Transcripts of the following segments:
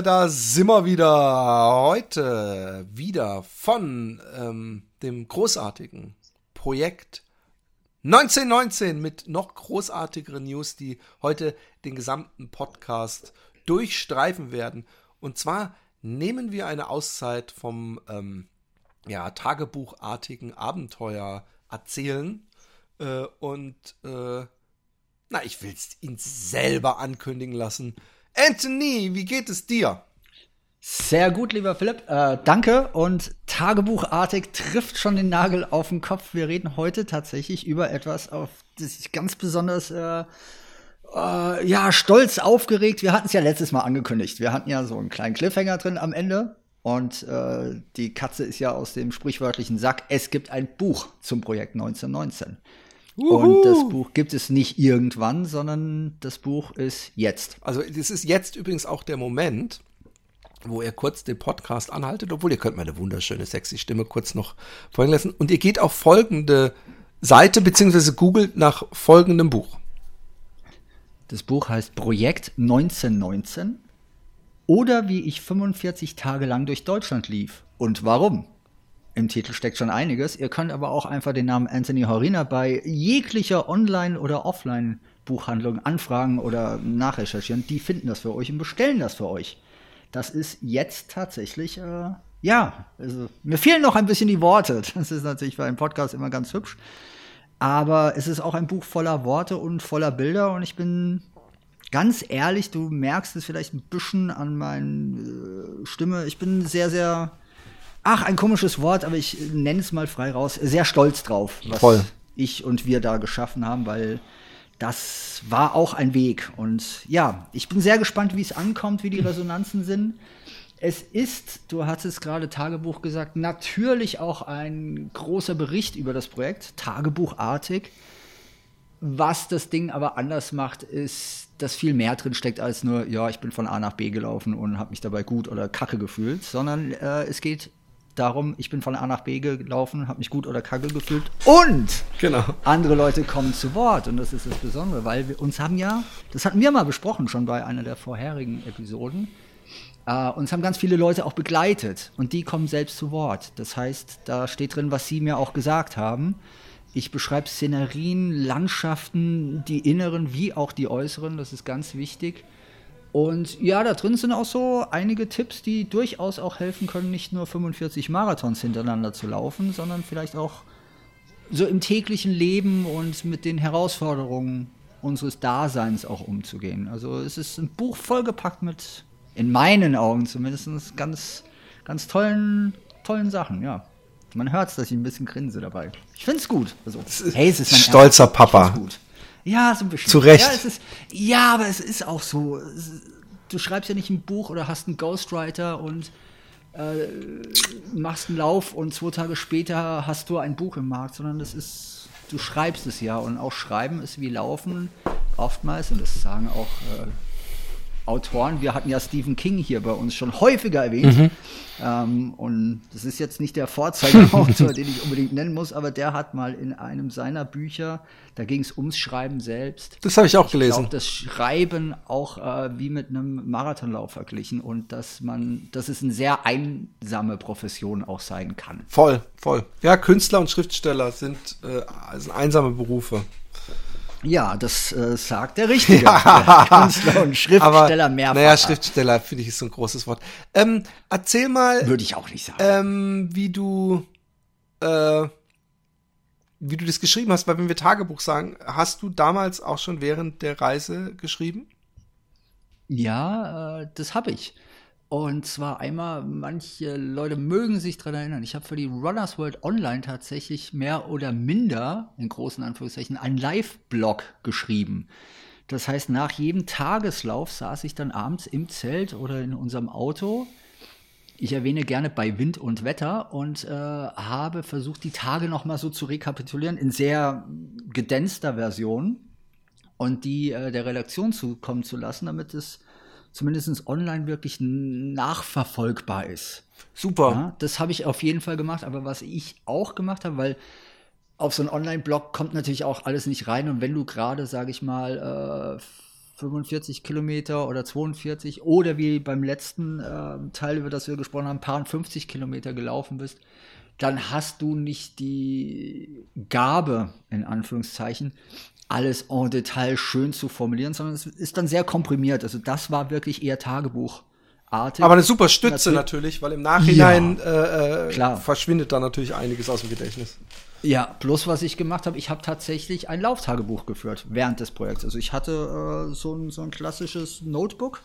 Da sind wir wieder. Heute wieder von ähm, dem großartigen Projekt 1919 mit noch großartigeren News, die heute den gesamten Podcast durchstreifen werden. Und zwar nehmen wir eine Auszeit vom ähm, ja, tagebuchartigen Abenteuer erzählen äh, und äh, na, ich will es ihn selber ankündigen lassen. Anthony, wie geht es dir? Sehr gut, lieber Philipp. Äh, danke. Und Tagebuchartig trifft schon den Nagel auf den Kopf. Wir reden heute tatsächlich über etwas, auf das ich ganz besonders äh, äh, ja, stolz aufgeregt. Wir hatten es ja letztes Mal angekündigt. Wir hatten ja so einen kleinen Cliffhanger drin am Ende. Und äh, die Katze ist ja aus dem sprichwörtlichen Sack. Es gibt ein Buch zum Projekt 1919. Uhu. Und das Buch gibt es nicht irgendwann, sondern das Buch ist jetzt. Also es ist jetzt übrigens auch der Moment, wo ihr kurz den Podcast anhaltet, obwohl ihr könnt meine wunderschöne sexy Stimme kurz noch folgen lassen. Und ihr geht auf folgende Seite beziehungsweise googelt nach folgendem Buch. Das Buch heißt Projekt 1919 oder wie ich 45 Tage lang durch Deutschland lief und warum. Im Titel steckt schon einiges. Ihr könnt aber auch einfach den Namen Anthony Horina bei jeglicher Online- oder Offline-Buchhandlung anfragen oder nachrecherchieren. Die finden das für euch und bestellen das für euch. Das ist jetzt tatsächlich, äh, ja, also, mir fehlen noch ein bisschen die Worte. Das ist natürlich für einen Podcast immer ganz hübsch. Aber es ist auch ein Buch voller Worte und voller Bilder und ich bin ganz ehrlich, du merkst es vielleicht ein bisschen an meiner äh, Stimme. Ich bin sehr, sehr ach, ein komisches Wort, aber ich nenne es mal frei raus, sehr stolz drauf, was Voll. ich und wir da geschaffen haben, weil das war auch ein Weg. Und ja, ich bin sehr gespannt, wie es ankommt, wie die Resonanzen sind. Es ist, du hattest gerade Tagebuch gesagt, natürlich auch ein großer Bericht über das Projekt, tagebuchartig. Was das Ding aber anders macht, ist, dass viel mehr drin steckt als nur, ja, ich bin von A nach B gelaufen und habe mich dabei gut oder kacke gefühlt, sondern äh, es geht darum, ich bin von A nach B gelaufen, habe mich gut oder kacke gefühlt und genau. andere Leute kommen zu Wort und das ist das Besondere, weil wir uns haben ja, das hatten wir mal besprochen schon bei einer der vorherigen Episoden, äh, uns haben ganz viele Leute auch begleitet und die kommen selbst zu Wort. Das heißt, da steht drin, was sie mir auch gesagt haben. Ich beschreibe Szenerien, Landschaften, die inneren wie auch die äußeren, das ist ganz wichtig. Und ja, da drin sind auch so einige Tipps, die durchaus auch helfen können, nicht nur 45 Marathons hintereinander zu laufen, sondern vielleicht auch so im täglichen Leben und mit den Herausforderungen unseres Daseins auch umzugehen. Also es ist ein Buch vollgepackt mit, in meinen Augen zumindest, ganz, ganz tollen, tollen Sachen, ja. Man hört es, dass ich ein bisschen grinse dabei. Ich finde es gut. Also, hey, es ist mein stolzer Ernst. Papa. gut. Ja, so ein bisschen. Zu Recht. Ja, ist, ja, aber es ist auch so. Du schreibst ja nicht ein Buch oder hast einen Ghostwriter und äh, machst einen Lauf und zwei Tage später hast du ein Buch im Markt, sondern das ist, du schreibst es ja und auch Schreiben ist wie Laufen oftmals und das sagen auch äh, Autoren. Wir hatten ja Stephen King hier bei uns schon häufiger erwähnt. Mhm. Ähm, und das ist jetzt nicht der Vorzeigeautor, den ich unbedingt nennen muss, aber der hat mal in einem seiner Bücher, da ging es ums Schreiben selbst. Das habe ich auch gelesen. Ich glaub, das Schreiben auch äh, wie mit einem Marathonlauf verglichen und dass man, dass es eine sehr einsame Profession auch sein kann. Voll, voll. Ja, Künstler und Schriftsteller sind, äh, sind einsame Berufe. Ja, das äh, sagt der Richtige. Ja. Künstler und Schriftsteller mehrfach. Naja, Schriftsteller finde ich ist so ein großes Wort. Ähm, erzähl mal. Würde ich auch nicht sagen. Ähm, wie du, äh, wie du das geschrieben hast, weil wenn wir Tagebuch sagen, hast du damals auch schon während der Reise geschrieben? Ja, äh, das habe ich. Und zwar einmal, manche Leute mögen sich daran erinnern, ich habe für die Runners World Online tatsächlich mehr oder minder, in großen Anführungszeichen, einen Live-Blog geschrieben. Das heißt, nach jedem Tageslauf saß ich dann abends im Zelt oder in unserem Auto Ich erwähne gerne bei Wind und Wetter und äh, habe versucht, die Tage noch mal so zu rekapitulieren in sehr gedänster Version und die äh, der Redaktion zukommen zu lassen, damit es zumindest online wirklich nachverfolgbar ist. Super. Ja, das habe ich auf jeden Fall gemacht, aber was ich auch gemacht habe, weil auf so einen Online-Blog kommt natürlich auch alles nicht rein und wenn du gerade, sage ich mal, äh, 45 Kilometer oder 42 oder wie beim letzten äh, Teil, über das wir gesprochen haben, paar 50 Kilometer gelaufen bist, dann hast du nicht die Gabe, in Anführungszeichen, alles en Detail schön zu formulieren, sondern es ist dann sehr komprimiert. Also das war wirklich eher Tagebuch. Artig. Aber eine super Stütze natürlich, natürlich weil im Nachhinein ja, äh, äh verschwindet da natürlich einiges aus dem Gedächtnis. Ja, plus was ich gemacht habe, ich habe tatsächlich ein Lauftagebuch geführt während des Projekts. Also ich hatte äh, so, ein, so ein klassisches Notebook,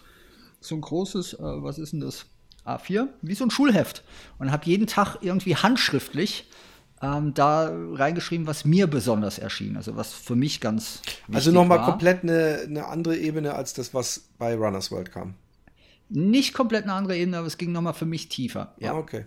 so ein großes, äh, was ist denn das? A4, wie so ein Schulheft. Und habe jeden Tag irgendwie handschriftlich ähm, da reingeschrieben, was mir besonders erschien, also was für mich ganz wichtig Also nochmal komplett eine, eine andere Ebene als das, was bei Runners World kam. Nicht komplett eine andere Ebene, aber es ging nochmal für mich tiefer. Ja, ah, okay.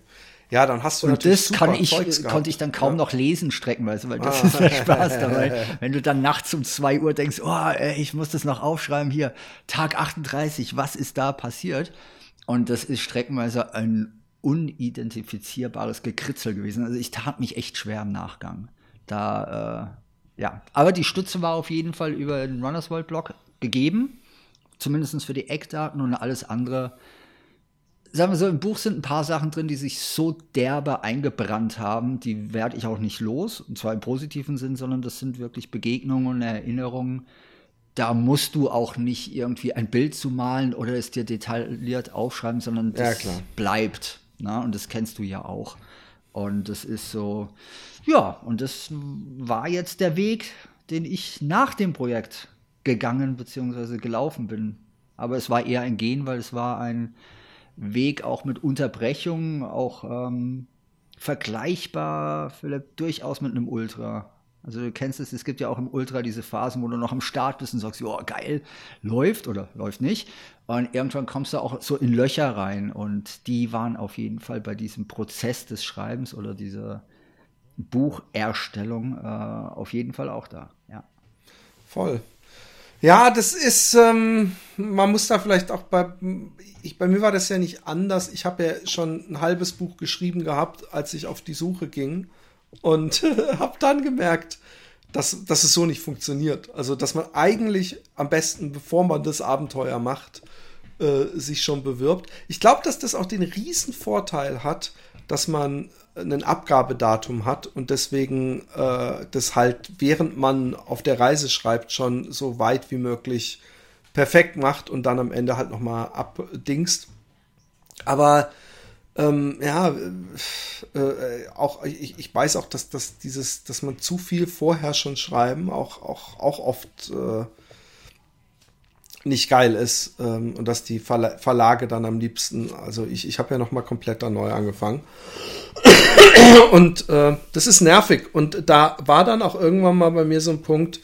Ja, dann hast du und natürlich das kann ich, konnte ich dann kaum ja. noch lesen streckenweise, weil das ah. ist der Spaß dabei. Wenn du dann nachts um zwei Uhr denkst, oh, ey, ich muss das noch aufschreiben hier, Tag 38, was ist da passiert? Und das ist streckenweise ein unidentifizierbares Gekritzel gewesen. Also ich tat mich echt schwer im Nachgang. Da, äh, ja. Aber die Stütze war auf jeden Fall über den Runners World Blog gegeben. Zumindest für die Eckdaten und alles andere sagen wir so, im Buch sind ein paar Sachen drin, die sich so derbe eingebrannt haben, die werde ich auch nicht los, und zwar im positiven Sinn, sondern das sind wirklich Begegnungen und Erinnerungen. Da musst du auch nicht irgendwie ein Bild zu malen oder es dir detailliert aufschreiben, sondern das ja, bleibt. Na? Und das kennst du ja auch. Und das ist so, ja, und das war jetzt der Weg, den ich nach dem Projekt gegangen bzw. gelaufen bin. Aber es war eher ein Gehen, weil es war ein, Weg auch mit Unterbrechungen, auch ähm, vergleichbar, Philipp, durchaus mit einem Ultra. Also du kennst es, es gibt ja auch im Ultra diese Phasen, wo du noch am Start bist und sagst, ja, geil, läuft oder läuft nicht. Und irgendwann kommst du auch so in Löcher rein. Und die waren auf jeden Fall bei diesem Prozess des Schreibens oder dieser Bucherstellung äh, auf jeden Fall auch da. Ja. Voll. Ja, das ist, ähm, man muss da vielleicht auch bei, ich, bei mir war das ja nicht anders. Ich habe ja schon ein halbes Buch geschrieben gehabt, als ich auf die Suche ging und habe dann gemerkt, dass, dass es so nicht funktioniert. Also, dass man eigentlich am besten, bevor man das Abenteuer macht, äh, sich schon bewirbt. Ich glaube, dass das auch den riesen Vorteil hat, dass man ein Abgabedatum hat und deswegen äh, das halt, während man auf der Reise schreibt, schon so weit wie möglich perfekt macht und dann am Ende halt nochmal abdingst. Aber ähm, ja, äh, äh, auch ich, ich weiß auch, dass, dass dieses, dass man zu viel vorher schon schreiben, auch, auch, auch oft äh, nicht geil ist ähm, und dass die Verla Verlage dann am liebsten, also ich, ich habe ja noch mal komplett da neu angefangen. Und äh, das ist nervig. Und da war dann auch irgendwann mal bei mir so ein Punkt,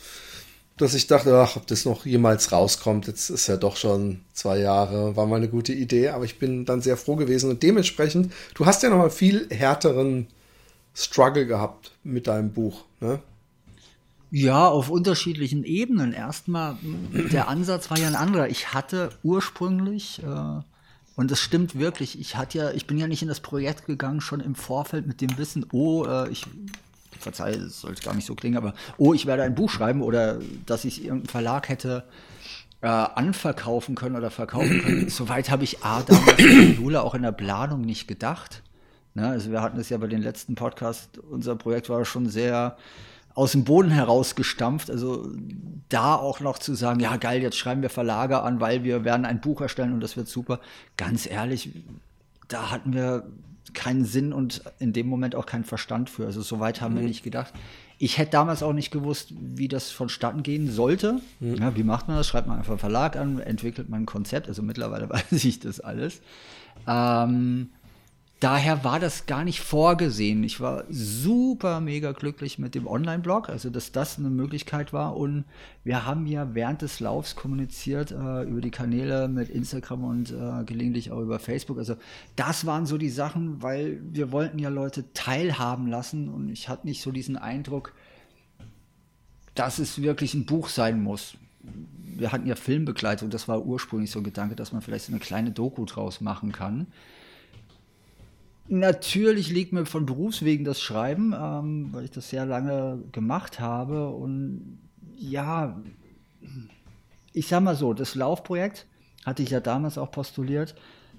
dass ich dachte, ach, ob das noch jemals rauskommt, jetzt ist ja doch schon zwei Jahre, war mal eine gute Idee, aber ich bin dann sehr froh gewesen und dementsprechend, du hast ja noch mal viel härteren Struggle gehabt mit deinem Buch, ne? Ja, auf unterschiedlichen Ebenen. Erstmal, der Ansatz war ja ein anderer. Ich hatte ursprünglich, äh, und das stimmt wirklich, ich hatte ja, ich bin ja nicht in das Projekt gegangen, schon im Vorfeld mit dem Wissen, oh, äh, ich verzeih, es sollte gar nicht so klingen, aber oh, ich werde ein Buch schreiben oder dass ich irgendeinen Verlag hätte äh, anverkaufen können oder verkaufen können. Soweit habe ich A damals in Jule auch in der Planung nicht gedacht. Ne? Also wir hatten es ja bei den letzten Podcast, unser Projekt war schon sehr aus dem Boden herausgestampft. Also da auch noch zu sagen, ja geil, jetzt schreiben wir Verlage an, weil wir werden ein Buch erstellen und das wird super. Ganz ehrlich, da hatten wir keinen Sinn und in dem Moment auch keinen Verstand für. Also so weit haben mhm. wir nicht gedacht. Ich hätte damals auch nicht gewusst, wie das vonstatten gehen sollte. Mhm. Ja, wie macht man das? Schreibt man einfach einen Verlag an, entwickelt man ein Konzept. Also mittlerweile weiß ich das alles. Ähm, daher war das gar nicht vorgesehen. Ich war super mega glücklich mit dem Online-Blog, also dass das eine Möglichkeit war. Und wir haben ja während des Laufs kommuniziert äh, über die Kanäle mit Instagram und äh, gelegentlich auch über Facebook. Also das waren so die Sachen, weil wir wollten ja Leute teilhaben lassen und ich hatte nicht so diesen Eindruck, dass es wirklich ein Buch sein muss. Wir hatten ja Filmbegleitung, das war ursprünglich so ein Gedanke, dass man vielleicht so eine kleine Doku draus machen kann. Natürlich liegt mir von Berufswegen das Schreiben, ähm, weil ich das sehr lange gemacht habe. Und ja, ich sag mal so, das Laufprojekt hatte ich ja damals auch postuliert.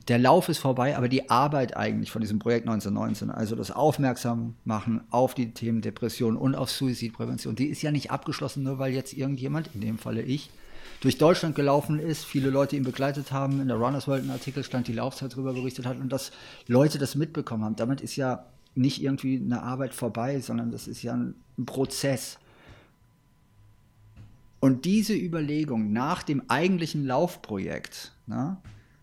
Der Lauf ist vorbei, aber die Arbeit eigentlich von diesem Projekt 1919, also das Aufmerksam machen auf die Themen Depression und auf Suizidprävention, die ist ja nicht abgeschlossen, nur weil jetzt irgendjemand, in dem Falle ich, durch Deutschland gelaufen ist, viele Leute ihn begleitet haben, in der Runners World ein Artikel stand, die Laufzeit darüber berichtet hat und dass Leute das mitbekommen haben. Damit ist ja nicht irgendwie eine Arbeit vorbei, sondern das ist ja ein, Prozess. Und diese Überlegung nach dem eigentlichen Laufprojekt ne,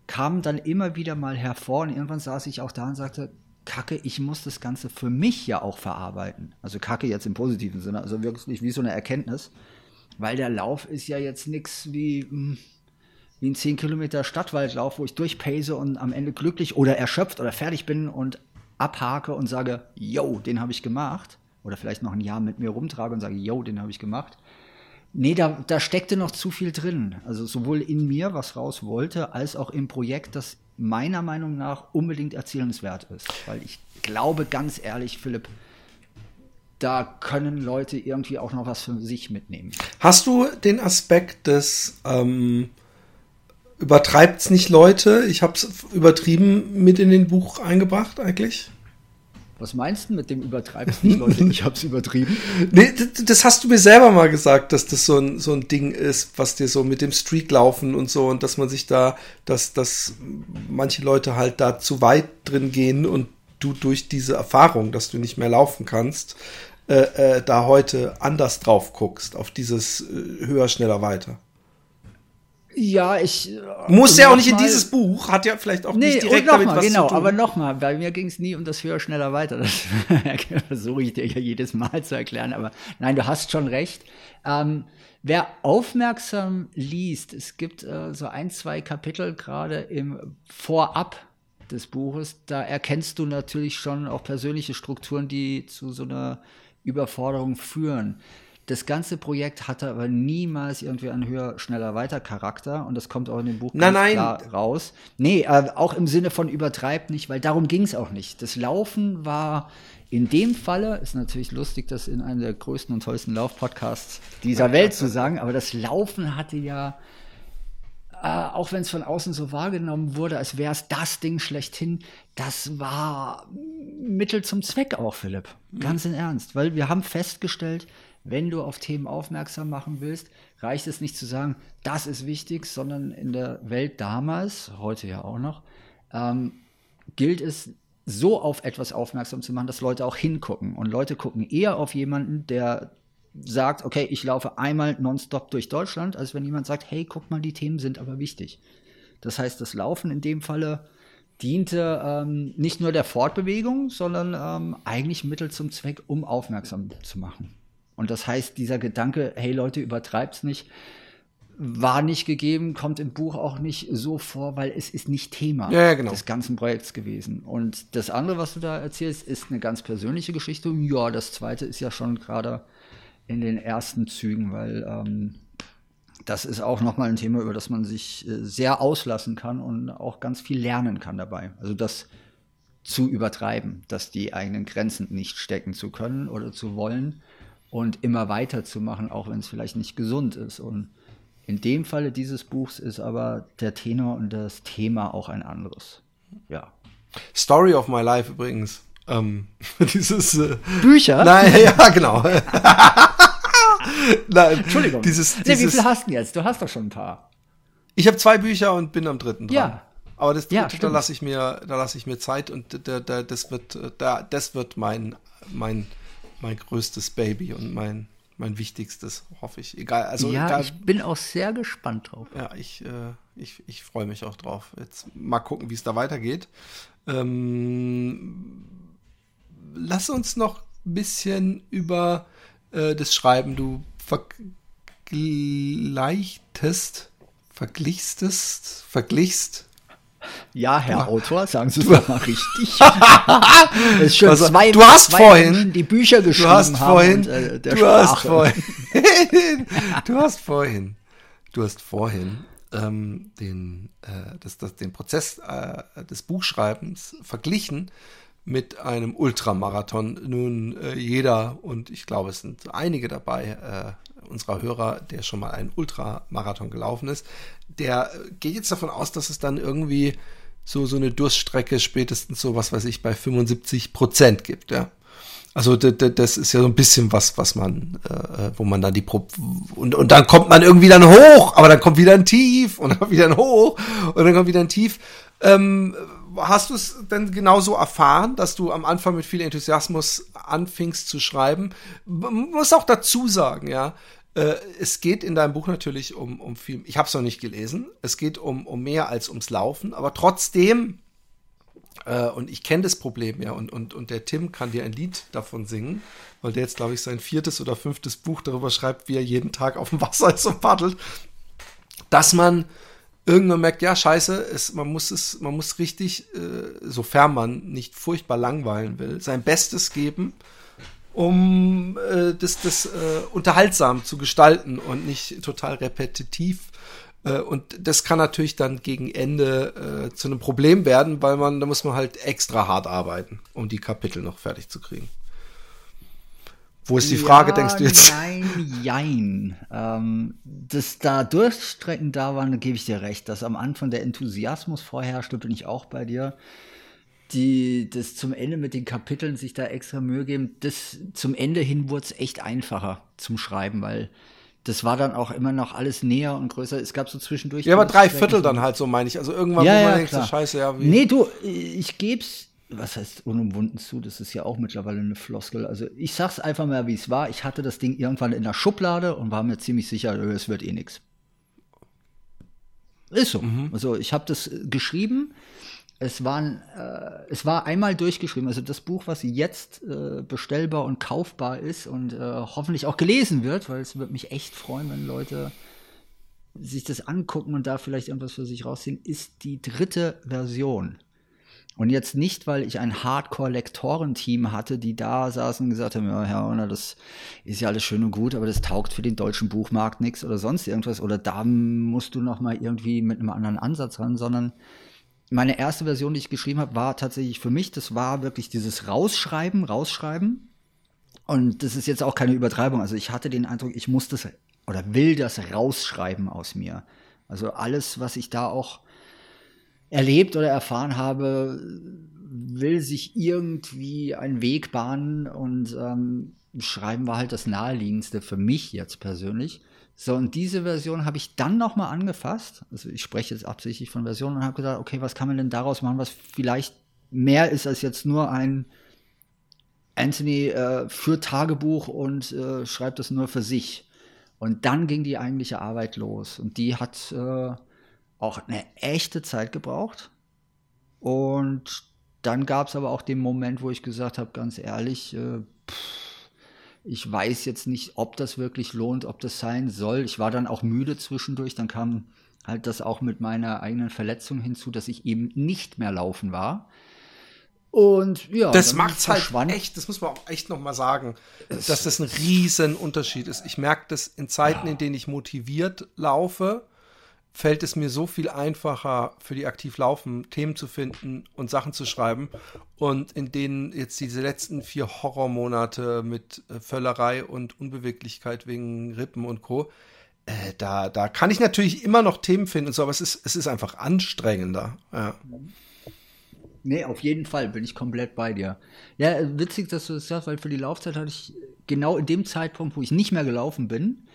kam dann immer wieder mal hervor und irgendwann saß ich auch da und sagte, Kacke, ich muss das Ganze für mich ja auch verarbeiten. Also Kacke jetzt im positiven Sinne, also wirklich wie so eine Erkenntnis. Weil der Lauf ist ja jetzt nichts wie, hm, wie ein 10 Kilometer Stadtwaldlauf, wo ich durchpace und am Ende glücklich oder erschöpft oder fertig bin und abhake und sage, yo, den habe ich gemacht. Oder vielleicht noch ein Jahr mit mir rumtrage und sage, yo, den habe ich gemacht. Nee, da, da steckte noch zu viel drin. Also sowohl in mir, was raus wollte, als auch im Projekt, das meiner Meinung nach unbedingt erzählenswert ist. Weil ich glaube ganz ehrlich, Philipp, da können Leute irgendwie auch noch was für sich mitnehmen. Hast du den Aspekt des ähm, übertreibt's nicht Leute? Ich habe es übertrieben mit in den Buch eingebracht eigentlich. Was meinst du mit dem übertreibt's nicht Leute? Ich hab's übertrieben. Nee, das, das, hast du mir selber mal gesagt, dass das so ein, so ein Ding ist, was dir so mit dem Streaklaufen und so und dass man sich da, dass, dass manche Leute halt da zu weit drin gehen und du durch diese Erfahrung, dass du nicht mehr laufen kannst, äh, äh, da heute anders drauf guckst, auf dieses äh, höher, schneller, weiter. Ja, ich. Äh, Muss ja auch nicht in dieses Buch, hat ja vielleicht auch nee, nicht direkt damit mal, was genau, zu tun. aber nochmal, bei mir ging es nie um das höher, schneller, weiter. Das versuche ich dir ja jedes Mal zu erklären, aber nein, du hast schon recht. Ähm, wer aufmerksam liest, es gibt äh, so ein, zwei Kapitel gerade im Vorab des Buches, da erkennst du natürlich schon auch persönliche Strukturen, die zu so einer Überforderung führen. Das ganze Projekt hatte aber niemals irgendwie einen höher, schneller, weiter Charakter und das kommt auch in dem Buch nein, nein. klar raus. Nee, äh, auch im Sinne von übertreibt nicht, weil darum ging es auch nicht. Das Laufen war in dem Falle, ist natürlich lustig, das in einem der größten und tollsten Laufpodcasts dieser Welt zu sagen, aber das Laufen hatte ja äh, auch wenn es von außen so wahrgenommen wurde, als wäre es das Ding schlechthin, das war Mittel zum Zweck auch, Philipp. Mhm. Ganz in Ernst. Weil wir haben festgestellt, wenn du auf Themen aufmerksam machen willst, reicht es nicht zu sagen, das ist wichtig, sondern in der Welt damals, heute ja auch noch, ähm, gilt es, so auf etwas aufmerksam zu machen, dass Leute auch hingucken. Und Leute gucken eher auf jemanden, der sagt, okay, ich laufe einmal nonstop durch Deutschland, als wenn jemand sagt, hey, guck mal, die Themen sind aber wichtig. Das heißt, das Laufen in dem Falle diente ähm, nicht nur der Fortbewegung, sondern ähm, eigentlich Mittel zum Zweck, um aufmerksam zu machen. Und das heißt, dieser Gedanke, hey Leute, übertreibt's nicht, war nicht gegeben, kommt im Buch auch nicht so vor, weil es ist nicht Thema ja, genau. des ganzen Projekts gewesen. Und das andere, was du da erzählst, ist eine ganz persönliche Geschichte. Ja, das zweite ist ja schon gerade in den ersten Zügen, weil ähm, das ist auch nochmal ein Thema, über das man sich äh, sehr auslassen kann und auch ganz viel lernen kann dabei. Also das zu übertreiben, dass die eigenen Grenzen nicht stecken zu können oder zu wollen und immer weiter zu machen, auch wenn es vielleicht nicht gesund ist. Und in dem Falle dieses Buchs ist aber der Tenor und das Thema auch ein anderes. Ja. Story of My Life übrigens. Ähm, dieses äh, Bücher? Nein, ja, genau. Nein, Entschuldigung. Dieses, dieses, nee, wie viel hast du jetzt? Du hast doch schon ein paar. Ich habe zwei Bücher und bin am dritten dran. Ja. Aber das dritte, ja, da lasse ich mir, da lasse ich mir Zeit und da, da, das wird, da, das wird mein, mein, mein größtes Baby und mein, mein wichtigstes, hoffe ich. Egal, also ja, egal, ich bin auch sehr gespannt drauf. Ja, ich, äh, ich, ich freue mich auch drauf. Jetzt mal gucken, wie es da weitergeht. Ähm, lass uns noch ein bisschen über äh, das Schreiben. Du vergleichtest, verglichstest, verglichst. Ja, Herr ja. Autor, sagen Sie es doch mal richtig. es ist schon also, zwei, du hast zwei vorhin, Menschen, die Bücher geschrieben du hast. Vorhin, und, äh, der du Sprache. hast vorhin, du hast vorhin, du hast vorhin ähm, den, äh, das, das, den Prozess äh, des Buchschreibens verglichen mit einem Ultramarathon. Nun, äh, jeder, und ich glaube, es sind einige dabei, äh, unserer Hörer, der schon mal einen Ultramarathon gelaufen ist, der äh, geht jetzt davon aus, dass es dann irgendwie so, so eine Durststrecke spätestens so, was weiß ich, bei 75 Prozent gibt, ja. Also das ist ja so ein bisschen was, was man, äh, wo man dann die Pro und und dann kommt man irgendwie dann hoch, aber dann kommt wieder ein Tief und dann wieder ein Hoch und dann kommt wieder ein Tief. Ähm, hast du es denn genauso erfahren, dass du am Anfang mit viel Enthusiasmus anfingst zu schreiben? Man muss auch dazu sagen, ja, äh, es geht in deinem Buch natürlich um, um viel. Ich habe es noch nicht gelesen. Es geht um, um mehr als ums Laufen, aber trotzdem äh, und ich kenne das Problem ja und, und, und der Tim kann dir ein Lied davon singen, weil der jetzt, glaube ich, sein viertes oder fünftes Buch darüber schreibt, wie er jeden Tag auf dem Wasser ist und paddelt, dass man irgendwann merkt, ja, scheiße, es, man muss es, man muss richtig, äh, sofern man nicht furchtbar langweilen will, sein Bestes geben, um äh, das, das äh, unterhaltsam zu gestalten und nicht total repetitiv äh, und das kann natürlich dann gegen Ende äh, zu einem Problem werden, weil man, da muss man halt extra hart arbeiten, um die Kapitel noch fertig zu kriegen. Wo ist die Frage, ja, denkst du jetzt? Nein, jein. Ähm, dass da Durchstrecken da waren, da gebe ich dir recht. Dass am Anfang der Enthusiasmus vorherrschte, bin ich auch bei dir. Die, das zum Ende mit den Kapiteln sich da extra Mühe geben, das zum Ende hin wurde es echt einfacher zum Schreiben, weil das war dann auch immer noch alles näher und größer. Es gab so zwischendurch. Ja, aber drei Viertel dann halt, so meine ich. Also irgendwann, ja, wo man ja, denkt, so scheiße, ja, wie. Nee, du, ich geb's, was heißt unumwunden zu? Das ist ja auch mittlerweile eine Floskel. Also ich sag's einfach mal, wie es war. Ich hatte das Ding irgendwann in der Schublade und war mir ziemlich sicher, es wird eh nix. Ist so. Mhm. Also ich habe das geschrieben. Es, waren, äh, es war einmal durchgeschrieben. Also das Buch, was jetzt äh, bestellbar und kaufbar ist und äh, hoffentlich auch gelesen wird, weil es würde mich echt freuen, wenn Leute sich das angucken und da vielleicht irgendwas für sich rausziehen, ist die dritte Version. Und jetzt nicht, weil ich ein Hardcore-Lektorenteam hatte, die da saßen und gesagt haben, ja, Herr Horner, das ist ja alles schön und gut, aber das taugt für den deutschen Buchmarkt nichts oder sonst irgendwas. Oder da musst du noch mal irgendwie mit einem anderen Ansatz ran, sondern meine erste Version, die ich geschrieben habe, war tatsächlich für mich, das war wirklich dieses Rausschreiben, Rausschreiben. Und das ist jetzt auch keine Übertreibung. Also ich hatte den Eindruck, ich muss das oder will das rausschreiben aus mir. Also alles, was ich da auch erlebt oder erfahren habe, will sich irgendwie einen Weg bahnen und ähm, Schreiben war halt das naheliegendste für mich jetzt persönlich. So, und diese Version habe ich dann nochmal angefasst. Also ich spreche jetzt absichtlich von Versionen und habe gesagt, okay, was kann man denn daraus machen, was vielleicht mehr ist als jetzt nur ein Anthony äh, führt Tagebuch und äh, schreibt das nur für sich. Und dann ging die eigentliche Arbeit los. Und die hat äh, auch eine echte Zeit gebraucht. Und dann gab es aber auch den Moment, wo ich gesagt habe, ganz ehrlich, äh, pff, ich weiß jetzt nicht, ob das wirklich lohnt, ob das sein soll. Ich war dann auch müde zwischendurch. Dann kam halt das auch mit meiner eigenen Verletzung hinzu, dass ich eben nicht mehr laufen war. Und ja, das macht's halt echt, das muss man auch echt noch mal sagen, dass das ein riesen Unterschied ist. Ich merke das in Zeiten, in denen ich motiviert laufe, fällt es mir so viel einfacher für die aktiv laufen, Themen zu finden und Sachen zu schreiben. Und in denen jetzt diese letzten vier Horrormonate mit äh, Völlerei und Unbeweglichkeit wegen Rippen und Co. Äh, da, da kann ich natürlich immer noch Themen finden und so, aber es ist, es ist einfach anstrengender. Ja. Nee, auf jeden Fall bin ich komplett bei dir. Ja, witzig, dass du das sagst, weil für die Laufzeit hatte ich genau in dem Zeitpunkt, wo ich nicht mehr gelaufen bin,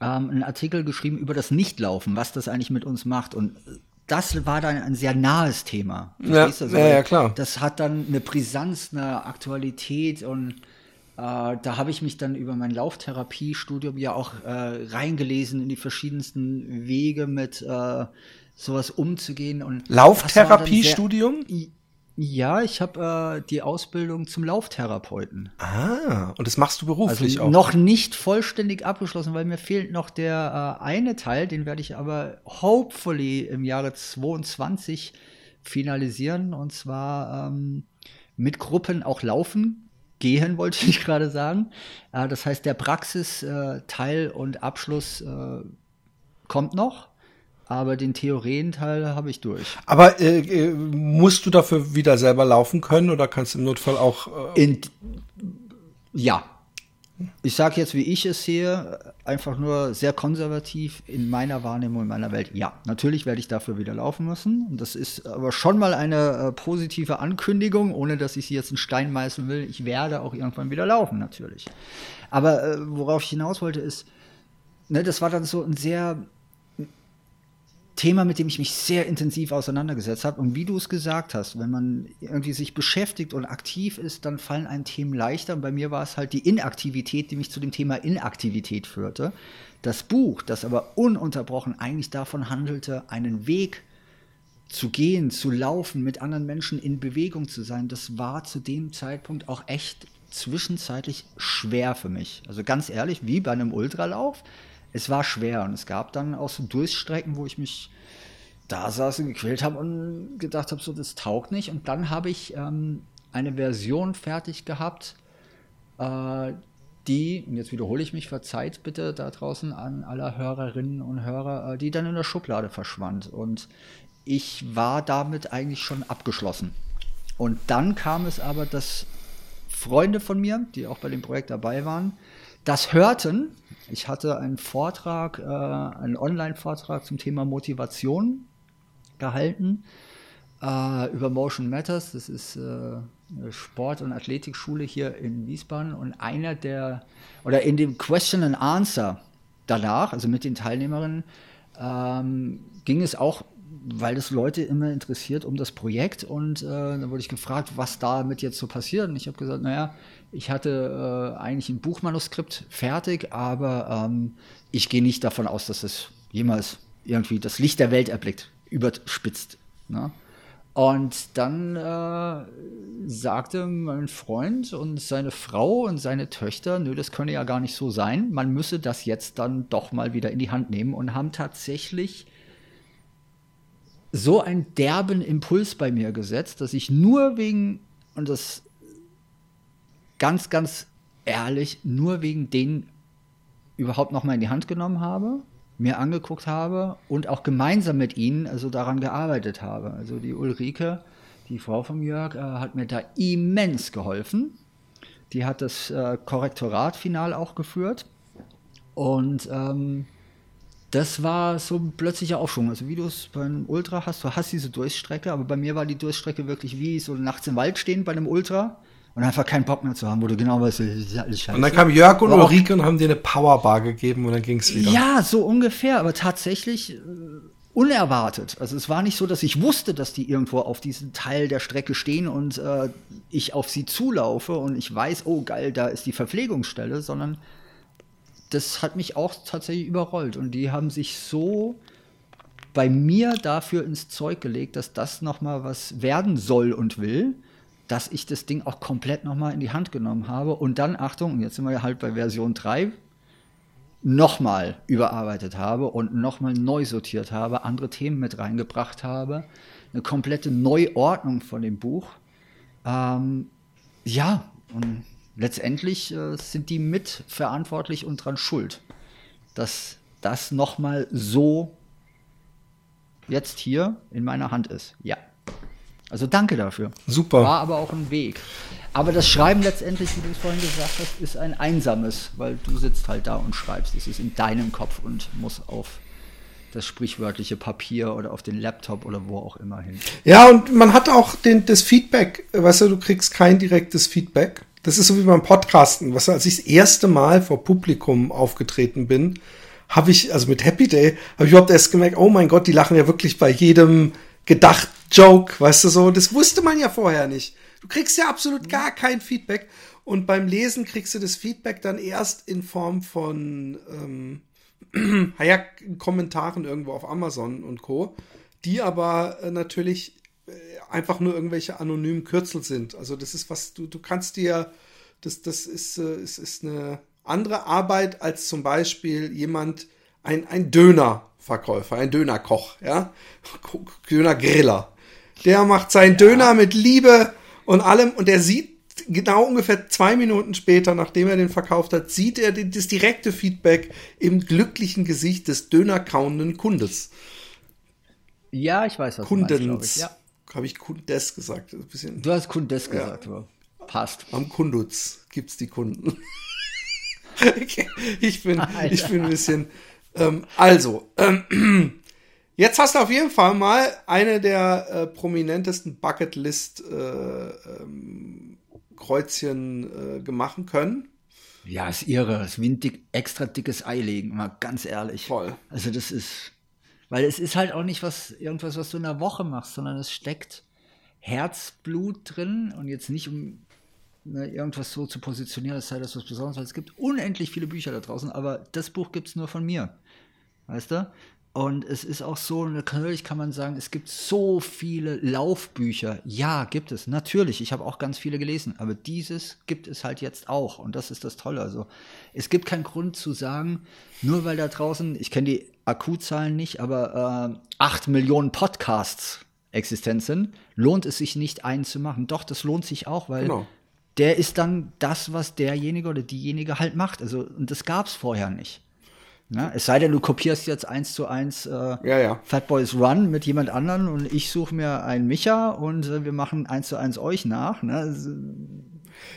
ähm, einen Artikel geschrieben über das Nichtlaufen, was das eigentlich mit uns macht. Und das war dann ein sehr nahes Thema. Ja, du? Also, ja, ja, klar. Das hat dann eine Brisanz, eine Aktualität und äh, da habe ich mich dann über mein Lauftherapiestudium ja auch äh, reingelesen in die verschiedensten Wege mit äh, sowas umzugehen und sehr- Lauftherapiestudium? I- Ja, ich habe äh, die Ausbildung zum Lauftherapeuten. Ah, und das machst du beruflich also auch? Noch nicht vollständig abgeschlossen, weil mir fehlt noch der äh, eine Teil, den werde ich aber hopefully im Jahre 22 finalisieren und zwar ähm, mit Gruppen auch laufen. Gehen wollte ich gerade sagen. Äh, das heißt, der Praxisteil äh, und Abschluss äh, kommt noch aber den Theorienteil habe ich durch. Aber äh, äh, musst du dafür wieder selber laufen können oder kannst du im Notfall auch. Äh In, ja. Ich sage jetzt, wie ich es sehe, einfach nur sehr konservativ in meiner Wahrnehmung, in meiner Welt. Ja, natürlich werde ich dafür wieder laufen müssen. Und das ist aber schon mal eine äh, positive Ankündigung, ohne dass ich sie jetzt in Stein meißeln will. Ich werde auch irgendwann wieder laufen, natürlich. Aber äh, worauf ich hinaus wollte, ist, ne, das war dann so ein sehr Thema, mit dem ich mich sehr intensiv auseinandergesetzt habe. Und wie du es gesagt hast, wenn man irgendwie sich beschäftigt und aktiv ist, dann fallen einem Themen leichter. Und bei mir war es halt die Inaktivität, die mich zu dem Thema Inaktivität führte. Das Buch, das aber ununterbrochen eigentlich davon handelte, einen Weg zu gehen, zu laufen, mit anderen Menschen in Bewegung zu sein, das war zu dem Zeitpunkt auch echt zwischenzeitlich schwer für mich. Also ganz ehrlich, wie bei einem Ultralauf es war schwer und es gab dann auch so Durchstrecken, wo ich mich da saß und gequält habe und gedacht habe, so das taugt nicht. Und dann habe ich ähm, eine Version fertig gehabt, äh, die, und jetzt wiederhole ich mich, verzeiht bitte da draußen an aller Hörerinnen und Hörer, äh, die dann in der Schublade verschwand. Und ich war damit eigentlich schon abgeschlossen. Und dann kam es aber, dass Freunde von mir, die auch bei dem Projekt dabei waren, das hörten. Ich hatte einen Vortrag, äh, einen Online-Vortrag zum Thema Motivation gehalten äh, über Motion Matters. Das ist äh, eine Sport- und Athletikschule hier in Wiesbaden. Und einer der, oder in dem Question and Answer danach, also mit den Teilnehmerinnen, ähm, ging es auch weil das Leute immer interessiert um das Projekt und äh, dann wurde ich gefragt, was damit jetzt so passiert und ich habe gesagt, naja, ich hatte äh, eigentlich ein Buchmanuskript fertig, aber ähm, ich gehe nicht davon aus, dass es jemals irgendwie das Licht der Welt erblickt, überspitzt. Ne? Und dann äh, sagte mein Freund und seine Frau und seine Töchter, nö, das könne ja gar nicht so sein, man müsse das jetzt dann doch mal wieder in die Hand nehmen und haben tatsächlich so einen derben Impuls bei mir gesetzt, dass ich nur wegen, und das ganz, ganz ehrlich, nur wegen denen überhaupt noch mal in die Hand genommen habe, mir angeguckt habe und auch gemeinsam mit ihnen also daran gearbeitet habe. Also die Ulrike, die Frau von Jörg, äh, hat mir da immens geholfen. Die hat das äh, Korrektorat final auch geführt. Und ähm, das war so ein plötzlicher Aufschwung. Also wie du es beim Ultra hast, du hast diese Durchstrecke, aber bei mir war die Durchstrecke wirklich wie so nachts im Wald stehen bei einem Ultra und einfach keinen Bock mehr zu haben, wo du genau weißt, das ist alles scheiße. Und dann kam Jörg und Ulrike und haben dir eine Powerbar gegeben und dann ging es wieder. Ja, so ungefähr, aber tatsächlich äh, unerwartet. Also es war nicht so, dass ich wusste, dass die irgendwo auf diesem Teil der Strecke stehen und äh, ich auf sie zulaufe und ich weiß, oh geil, da ist die Verpflegungsstelle, sondern das hat mich auch tatsächlich überrollt. Und die haben sich so bei mir dafür ins Zeug gelegt, dass das nochmal was werden soll und will, dass ich das Ding auch komplett nochmal in die Hand genommen habe und dann, Achtung, jetzt sind wir halt bei Version 3, nochmal überarbeitet habe und nochmal neu sortiert habe, andere Themen mit reingebracht habe, eine komplette Neuordnung von dem Buch. Ähm, ja, und letztendlich äh, sind die mitverantwortlich und dran schuld, dass das nochmal so jetzt hier in meiner Hand ist. Ja. Also danke dafür. Super. War aber auch ein Weg. Aber das Schreiben letztendlich, wie du es vorhin gesagt hast, ist ein einsames, weil du sitzt halt da und schreibst. Es ist in deinem Kopf und muss auf das sprichwörtliche Papier oder auf den Laptop oder wo auch immer hin. Ja, und man hat auch den, das Feedback. Weißt du, du kriegst kein direktes Feedback. Das ist so wie beim Podcasten. Was, als ich das erste Mal vor Publikum aufgetreten bin, habe ich, also mit Happy Day, habe ich überhaupt erst gemerkt, oh mein Gott, die lachen ja wirklich bei jedem gedacht Joke, weißt du so. Das wusste man ja vorher nicht. Du kriegst ja absolut gar kein Feedback. Und beim Lesen kriegst du das Feedback dann erst in Form von ähm, ja, Kommentaren irgendwo auf Amazon und Co. Die aber äh, natürlich einfach nur irgendwelche anonymen Kürzel sind. Also das ist was, du, du kannst dir, das, das ist, äh, ist, ist eine andere Arbeit als zum Beispiel jemand, ein, ein Dönerverkäufer, ein Dönerkoch, ja, Dönergriller. Der macht seinen ja. Döner mit Liebe und allem und der sieht genau ungefähr zwei Minuten später, nachdem er den verkauft hat, sieht er das direkte Feedback im glücklichen Gesicht des Dönerkauenden Kundes. Ja, ich weiß, was Kundens. du meinst, Ja. Habe ich Kundes gesagt? Ein bisschen, du hast Kundes ja. gesagt, aber passt. Am Kunduz gibt es die Kunden. ich, bin, ich bin ein bisschen. Ähm, also, ähm, jetzt hast du auf jeden Fall mal eine der äh, prominentesten Bucketlist äh, ähm, Kreuzchen äh, gemacht können. Ja, ist irre. Das ist wie ein dick, extra dickes Ei legen, mal ganz ehrlich. Voll. Also das ist, weil es ist halt auch nicht was, irgendwas, was du in einer Woche machst, sondern es steckt Herzblut drin und jetzt nicht um ne, irgendwas so zu positionieren, als sei das was Besonderes, weil es gibt unendlich viele Bücher da draußen, aber das Buch gibt es nur von mir. Weißt du? Und es ist auch so, natürlich kann man sagen, es gibt so viele Laufbücher. Ja, gibt es, natürlich. Ich habe auch ganz viele gelesen. Aber dieses gibt es halt jetzt auch. Und das ist das Tolle. Also, es gibt keinen Grund zu sagen, nur weil da draußen, ich kenne die Akutzahlen nicht, aber äh, 8 Millionen Podcasts existent sind, lohnt es sich nicht, einen zu machen. Doch, das lohnt sich auch, weil genau. der ist dann das, was derjenige oder diejenige halt macht. Also, und das gab es vorher nicht. Ne? Es sei denn, du kopierst jetzt eins zu eins äh, ja, ja. Fat Boys Run mit jemand anderen und ich suche mir einen Micha und äh, wir machen eins zu eins euch nach. Ne?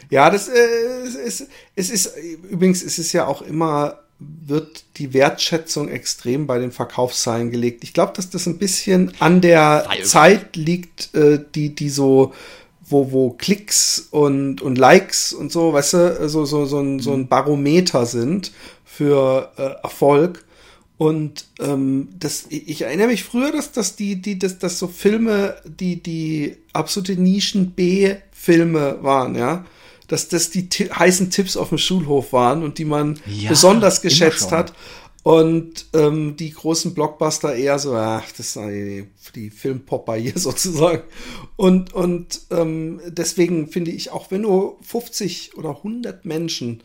Ja, das äh, ist, es ist, übrigens ist es ja auch immer, wird die Wertschätzung extrem bei den Verkaufszahlen gelegt. Ich glaube, dass das ein bisschen an der. Zeit liegt, äh, die, die so, wo, wo Klicks und, und Likes und so, weißt du, so, so, so, ein, so ein mhm. Barometer sind für äh, Erfolg. Und ähm, das, ich erinnere mich früher, dass, dass die, die, dass, dass so Filme, die, die absolute Nischen-B-Filme waren, ja. Dass das die heißen Tipps auf dem Schulhof waren und die man ja, besonders geschätzt hat. Und ähm, die großen Blockbuster eher so, ach, das sind die, die Filmpopper hier sozusagen. Und, und ähm, deswegen finde ich, auch wenn nur 50 oder 100 Menschen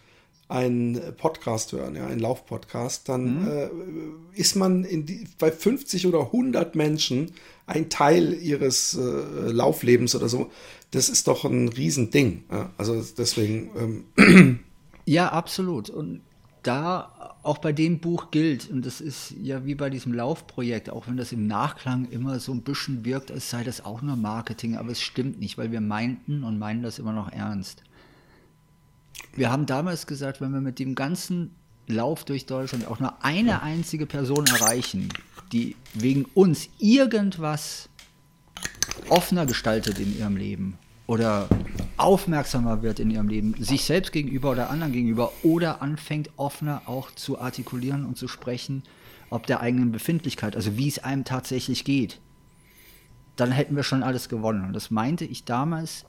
einen Podcast hören, ja, einen Laufpodcast, dann mhm. äh, ist man die, bei 50 oder 100 Menschen ein Teil ihres äh, Lauflebens oder so. Das ist doch ein Riesending. Ja? Also deswegen. Ähm. Ja, absolut. Und da auch bei dem Buch gilt, und das ist ja wie bei diesem Laufprojekt, auch wenn das im Nachklang immer so ein bisschen wirkt, als sei das auch nur Marketing, aber es stimmt nicht, weil wir meinten und meinen das immer noch ernst. Wir haben damals gesagt, wenn wir mit dem ganzen Lauf durch Deutschland auch nur eine einzige Person erreichen, die wegen uns irgendwas offener gestaltet in ihrem Leben oder aufmerksamer wird in ihrem Leben, sich selbst gegenüber oder anderen gegenüber oder anfängt offener auch zu artikulieren und zu sprechen, ob der eigenen Befindlichkeit, also wie es einem tatsächlich geht, dann hätten wir schon alles gewonnen. Und das meinte ich damals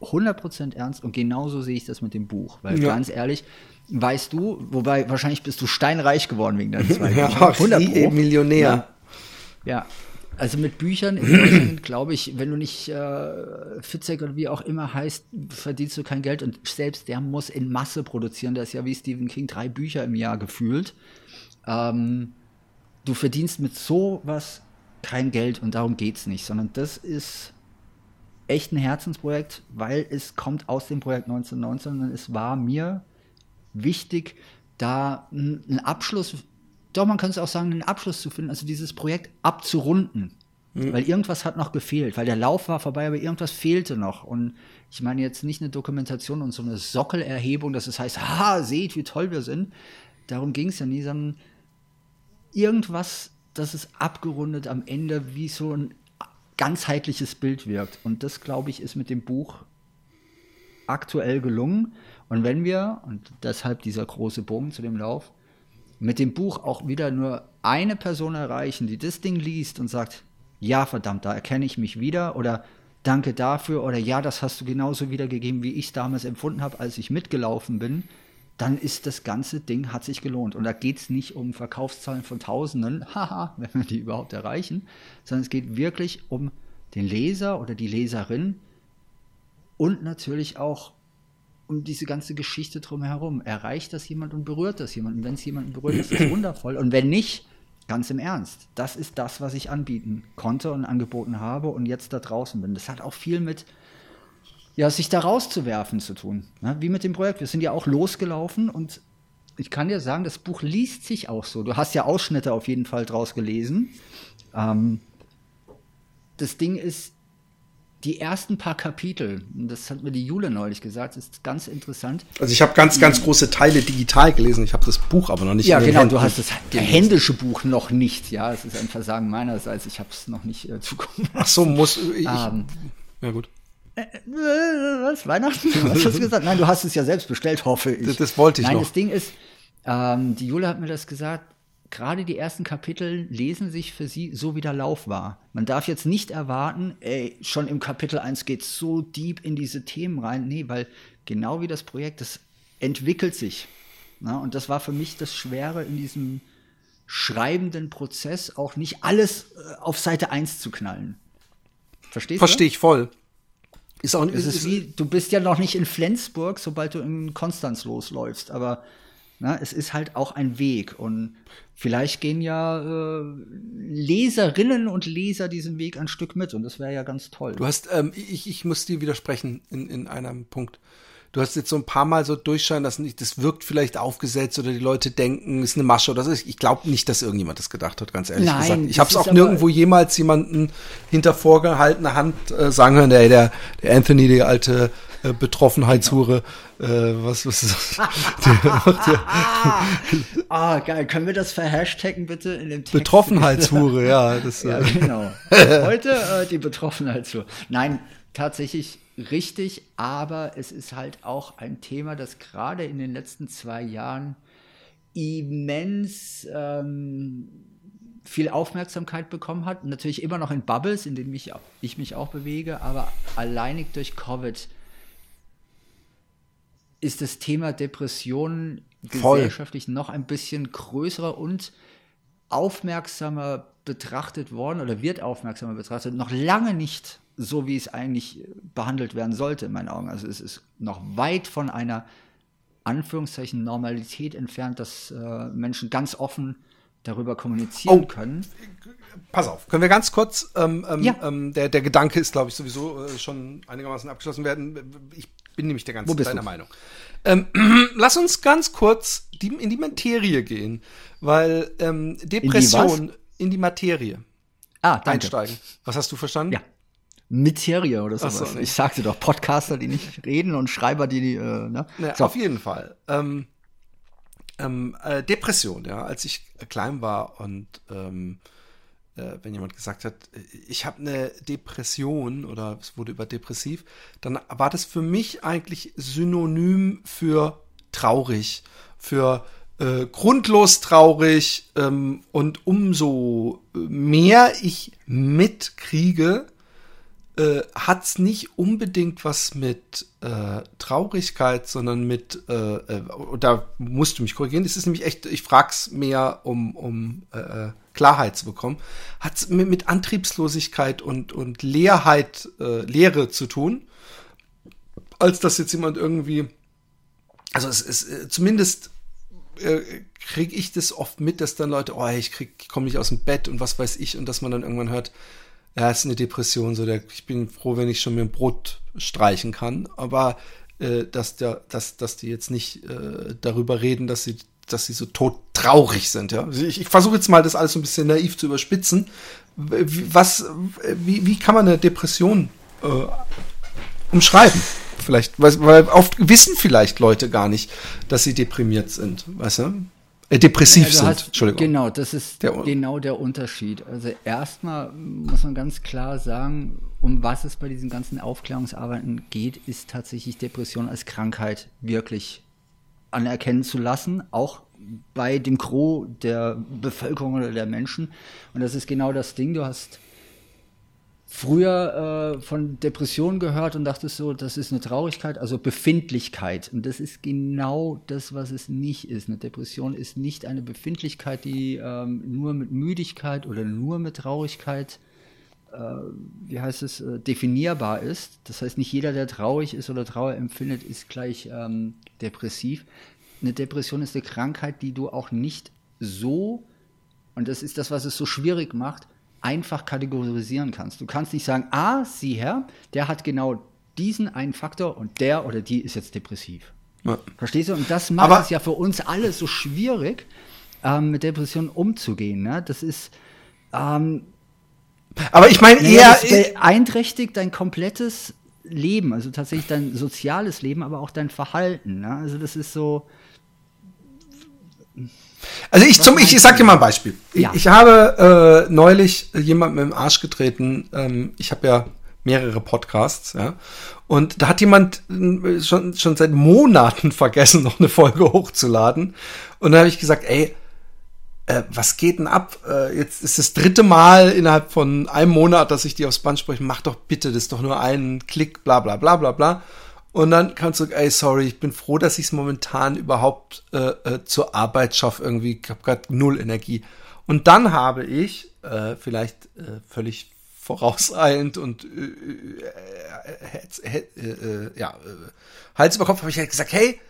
100% ernst und genauso sehe ich das mit dem Buch. Weil ja. ganz ehrlich, weißt du, wobei wahrscheinlich bist du steinreich geworden wegen deinen zwei ja, Büchern. 100 Pro. Millionär. Ja. ja. Also mit Büchern glaube ich, wenn du nicht äh, Fitzek oder wie auch immer heißt, verdienst du kein Geld und selbst der muss in Masse produzieren. Der ist ja wie Stephen King drei Bücher im Jahr gefühlt. Ähm, du verdienst mit sowas kein Geld und darum geht es nicht, sondern das ist echt ein Herzensprojekt, weil es kommt aus dem Projekt 1919 und es war mir wichtig, da einen Abschluss, doch man kann es auch sagen, einen Abschluss zu finden, also dieses Projekt abzurunden. Mhm. Weil irgendwas hat noch gefehlt, weil der Lauf war vorbei, aber irgendwas fehlte noch. Und ich meine jetzt nicht eine Dokumentation und so eine Sockelerhebung, dass es heißt, ha, seht, wie toll wir sind. Darum ging es ja nie, sondern irgendwas, dass es abgerundet am Ende wie so ein ganzheitliches Bild wirkt. Und das, glaube ich, ist mit dem Buch aktuell gelungen. Und wenn wir, und deshalb dieser große Bogen zu dem Lauf, mit dem Buch auch wieder nur eine Person erreichen, die das Ding liest und sagt, ja, verdammt, da erkenne ich mich wieder oder danke dafür oder ja, das hast du genauso wiedergegeben, wie ich es damals empfunden habe, als ich mitgelaufen bin, dann ist das ganze Ding, hat sich gelohnt. Und da geht es nicht um Verkaufszahlen von Tausenden, haha, wenn wir die überhaupt erreichen, sondern es geht wirklich um den Leser oder die Leserin und natürlich auch um diese ganze Geschichte drumherum. Erreicht das jemand und berührt das jemand? Und wenn es jemanden berührt, ist das wundervoll. Und wenn nicht, ganz im Ernst, das ist das, was ich anbieten konnte und angeboten habe und jetzt da draußen bin. Das hat auch viel mit, ja, sich da rauszuwerfen zu tun. Ne? Wie mit dem Projekt. Wir sind ja auch losgelaufen und ich kann dir sagen, das Buch liest sich auch so. Du hast ja Ausschnitte auf jeden Fall draus gelesen. Ähm, das Ding ist, die ersten paar Kapitel, das hat mir die Jule neulich gesagt, ist ganz interessant. Also ich habe ganz, ganz große Teile digital gelesen. Ich habe das Buch aber noch nicht. Ja, genau. Du hast das händische Buch noch nicht. Ja, es ist ein Versagen meinerseits. Ich habe es noch nicht äh, zukommen. Ach so, muss ich. Ähm, ja gut. Äh, äh, was? Weihnachten? Was hast du gesagt? Nein, du hast es ja selbst bestellt, hoffe ich. Das, das wollte ich Nein, noch. das Ding ist, ähm, die Jule hat mir das gesagt, gerade die ersten Kapitel lesen sich für sie so wie der Lauf war. Man darf jetzt nicht erwarten, ey, schon im Kapitel 1 geht so deep in diese Themen rein. Nee, weil genau wie das Projekt, das entwickelt sich. Na, und das war für mich das Schwere in diesem schreibenden Prozess, auch nicht alles äh, auf Seite 1 zu knallen. Verstehst Verstehe ich voll. Ist auch, es ist, ist wie, du bist ja noch nicht in Flensburg, sobald du in Konstanz losläufst, aber na, es ist halt auch ein Weg und vielleicht gehen ja äh, Leserinnen und Leser diesen Weg ein Stück mit und das wäre ja ganz toll. Du hast, ähm, ich, ich muss dir widersprechen in, in einem Punkt. Du hast jetzt so ein paar Mal so durchscheinen lassen, das wirkt vielleicht aufgesetzt oder die Leute denken, ist eine Masche oder so. Ich glaube nicht, dass irgendjemand das gedacht hat, ganz ehrlich Nein, gesagt. Ich habe es auch nirgendwo jemals jemanden hinter vorgehaltener Hand äh, sagen hören, der, der, der Anthony, die alte äh, Betroffenheitshure. Äh, was, was ist das? ah, geil. Können wir das verhashtaggen bitte in dem Text? Betroffenheitshure, ja. Das, ja, äh. genau. Heute äh, die Betroffenheitshure. Nein, tatsächlich richtig, aber es ist halt auch ein Thema, das gerade in den letzten zwei Jahren immens ähm, viel Aufmerksamkeit bekommen hat. Natürlich immer noch in Bubbles, in denen mich, ich mich auch bewege, aber alleinig durch Covid ist das Thema Depressionen gesellschaftlich noch ein bisschen größer und aufmerksamer betrachtet worden oder wird aufmerksamer betrachtet. Noch lange nicht so, wie es eigentlich behandelt werden sollte, in meinen Augen. Also es ist noch weit von einer Anführungszeichen Normalität entfernt, dass äh, Menschen ganz offen darüber kommunizieren oh, können. Pass auf, können wir ganz kurz, ähm, ähm, ja. ähm, der, der Gedanke ist, glaube ich, sowieso äh, schon einigermaßen abgeschlossen werden. Ich bin nämlich der ganzen deiner Meinung. Ähm, lass uns ganz kurz die, in die Materie gehen, weil ähm, Depression in die, in die Materie ah, danke. einsteigen. Was hast du verstanden? Ja. Materie oder sowas. So, ich sagte doch, Podcaster, die nicht reden und Schreiber, die, äh, ne? Ja, so. Auf jeden Fall. Ähm, ähm, äh, Depression, ja, als ich klein war und ähm, äh, wenn jemand gesagt hat, ich habe eine Depression oder es wurde über depressiv, dann war das für mich eigentlich synonym für traurig, für äh, grundlos traurig ähm, und umso mehr ich mitkriege, äh, hat es nicht unbedingt was mit äh, Traurigkeit, sondern mit, äh, äh, da musst du mich korrigieren, es ist nämlich echt, ich frag's mehr, um, um äh, äh Klarheit zu bekommen, hat mit, mit Antriebslosigkeit und, und Leerheit, äh, Leere zu tun, als dass jetzt jemand irgendwie, also es ist äh, zumindest äh, kriege ich das oft mit, dass dann Leute, oh, ich komme nicht aus dem Bett und was weiß ich, und dass man dann irgendwann hört, ja, ist eine Depression, so der, ich bin froh, wenn ich schon mir ein Brot streichen kann, aber äh, dass der, dass, dass die jetzt nicht äh, darüber reden, dass sie dass sie so tot traurig sind. Ja? Also ich, ich versuche jetzt mal, das alles so ein bisschen naiv zu überspitzen. Was, wie, wie kann man eine Depression äh, umschreiben? Vielleicht, weil, weil oft wissen vielleicht Leute gar nicht, dass sie deprimiert sind, weißt du? Äh, depressiv ja, sind, hast, Entschuldigung. Genau, das ist der, genau der Unterschied. Also erstmal muss man ganz klar sagen, um was es bei diesen ganzen Aufklärungsarbeiten geht, ist tatsächlich Depression als Krankheit wirklich anerkennen zu lassen, auch bei dem Gros der Bevölkerung oder der Menschen. Und das ist genau das Ding. Du hast früher äh, von Depressionen gehört und dachtest so, das ist eine Traurigkeit, also Befindlichkeit. Und das ist genau das, was es nicht ist. Eine Depression ist nicht eine Befindlichkeit, die ähm, nur mit Müdigkeit oder nur mit Traurigkeit wie heißt es, äh, definierbar ist. Das heißt, nicht jeder, der traurig ist oder Trauer empfindet, ist gleich ähm, depressiv. Eine Depression ist eine Krankheit, die du auch nicht so, und das ist das, was es so schwierig macht, einfach kategorisieren kannst. Du kannst nicht sagen, ah, sieh her, der hat genau diesen einen Faktor und der oder die ist jetzt depressiv. Ja. Verstehst du? Und das macht Aber es ja für uns alle so schwierig, ähm, mit Depressionen umzugehen. Ne? Das ist. Ähm, aber ich meine eher. Das beeinträchtigt dein komplettes Leben, also tatsächlich dein soziales Leben, aber auch dein Verhalten. Ne? Also das ist so. Also ich zum, ich, ich sag dir mal ein Beispiel. Ja. Ich, ich, habe äh, neulich jemand mit dem Arsch getreten. Ähm, ich habe ja mehrere Podcasts, ja. Und da hat jemand äh, schon, schon seit Monaten vergessen, noch eine Folge hochzuladen. Und da habe ich gesagt, ey, äh, was geht denn ab? Äh, jetzt ist das dritte Mal innerhalb von einem Monat, dass ich dir aufs Band spreche. Mach doch bitte, das ist doch nur ein Klick, bla bla bla bla bla. Und dann kannst du, ey, sorry, ich bin froh, dass ich es momentan überhaupt äh, äh, zur Arbeit schaffe. Irgendwie, ich habe gerade null Energie. Und dann habe ich, äh, vielleicht äh, völlig vorauseilend und äh, äh, äh, ja, Hals über Kopf habe ich halt gesagt, hey,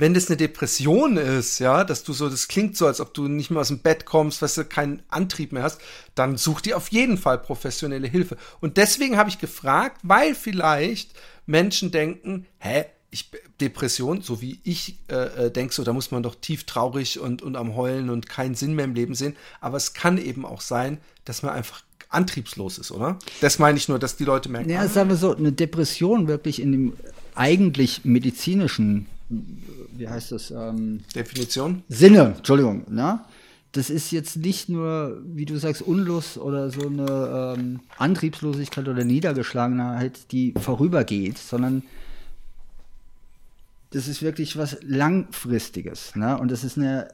wenn das eine Depression ist, ja, dass du so, das klingt so, als ob du nicht mehr aus dem Bett kommst, weißt du, keinen Antrieb mehr hast, dann such dir auf jeden Fall professionelle Hilfe. Und deswegen habe ich gefragt, weil vielleicht Menschen denken, hä, ich, Depression, so wie ich äh, äh denke, so, da muss man doch tief traurig und, und am Heulen und keinen Sinn mehr im Leben sehen. Aber es kann eben auch sein, dass man einfach antriebslos ist, oder? Das meine ich nur, dass die Leute merken. Ja, sagen wir so, eine Depression wirklich in dem eigentlich medizinischen, wie heißt das? Ähm, Definition? Sinne, Entschuldigung, ne? Das ist jetzt nicht nur, wie du sagst, Unlust oder so eine ähm, Antriebslosigkeit oder Niedergeschlagenheit, die vorübergeht, sondern das ist wirklich was Langfristiges. Ne? Und das ist eine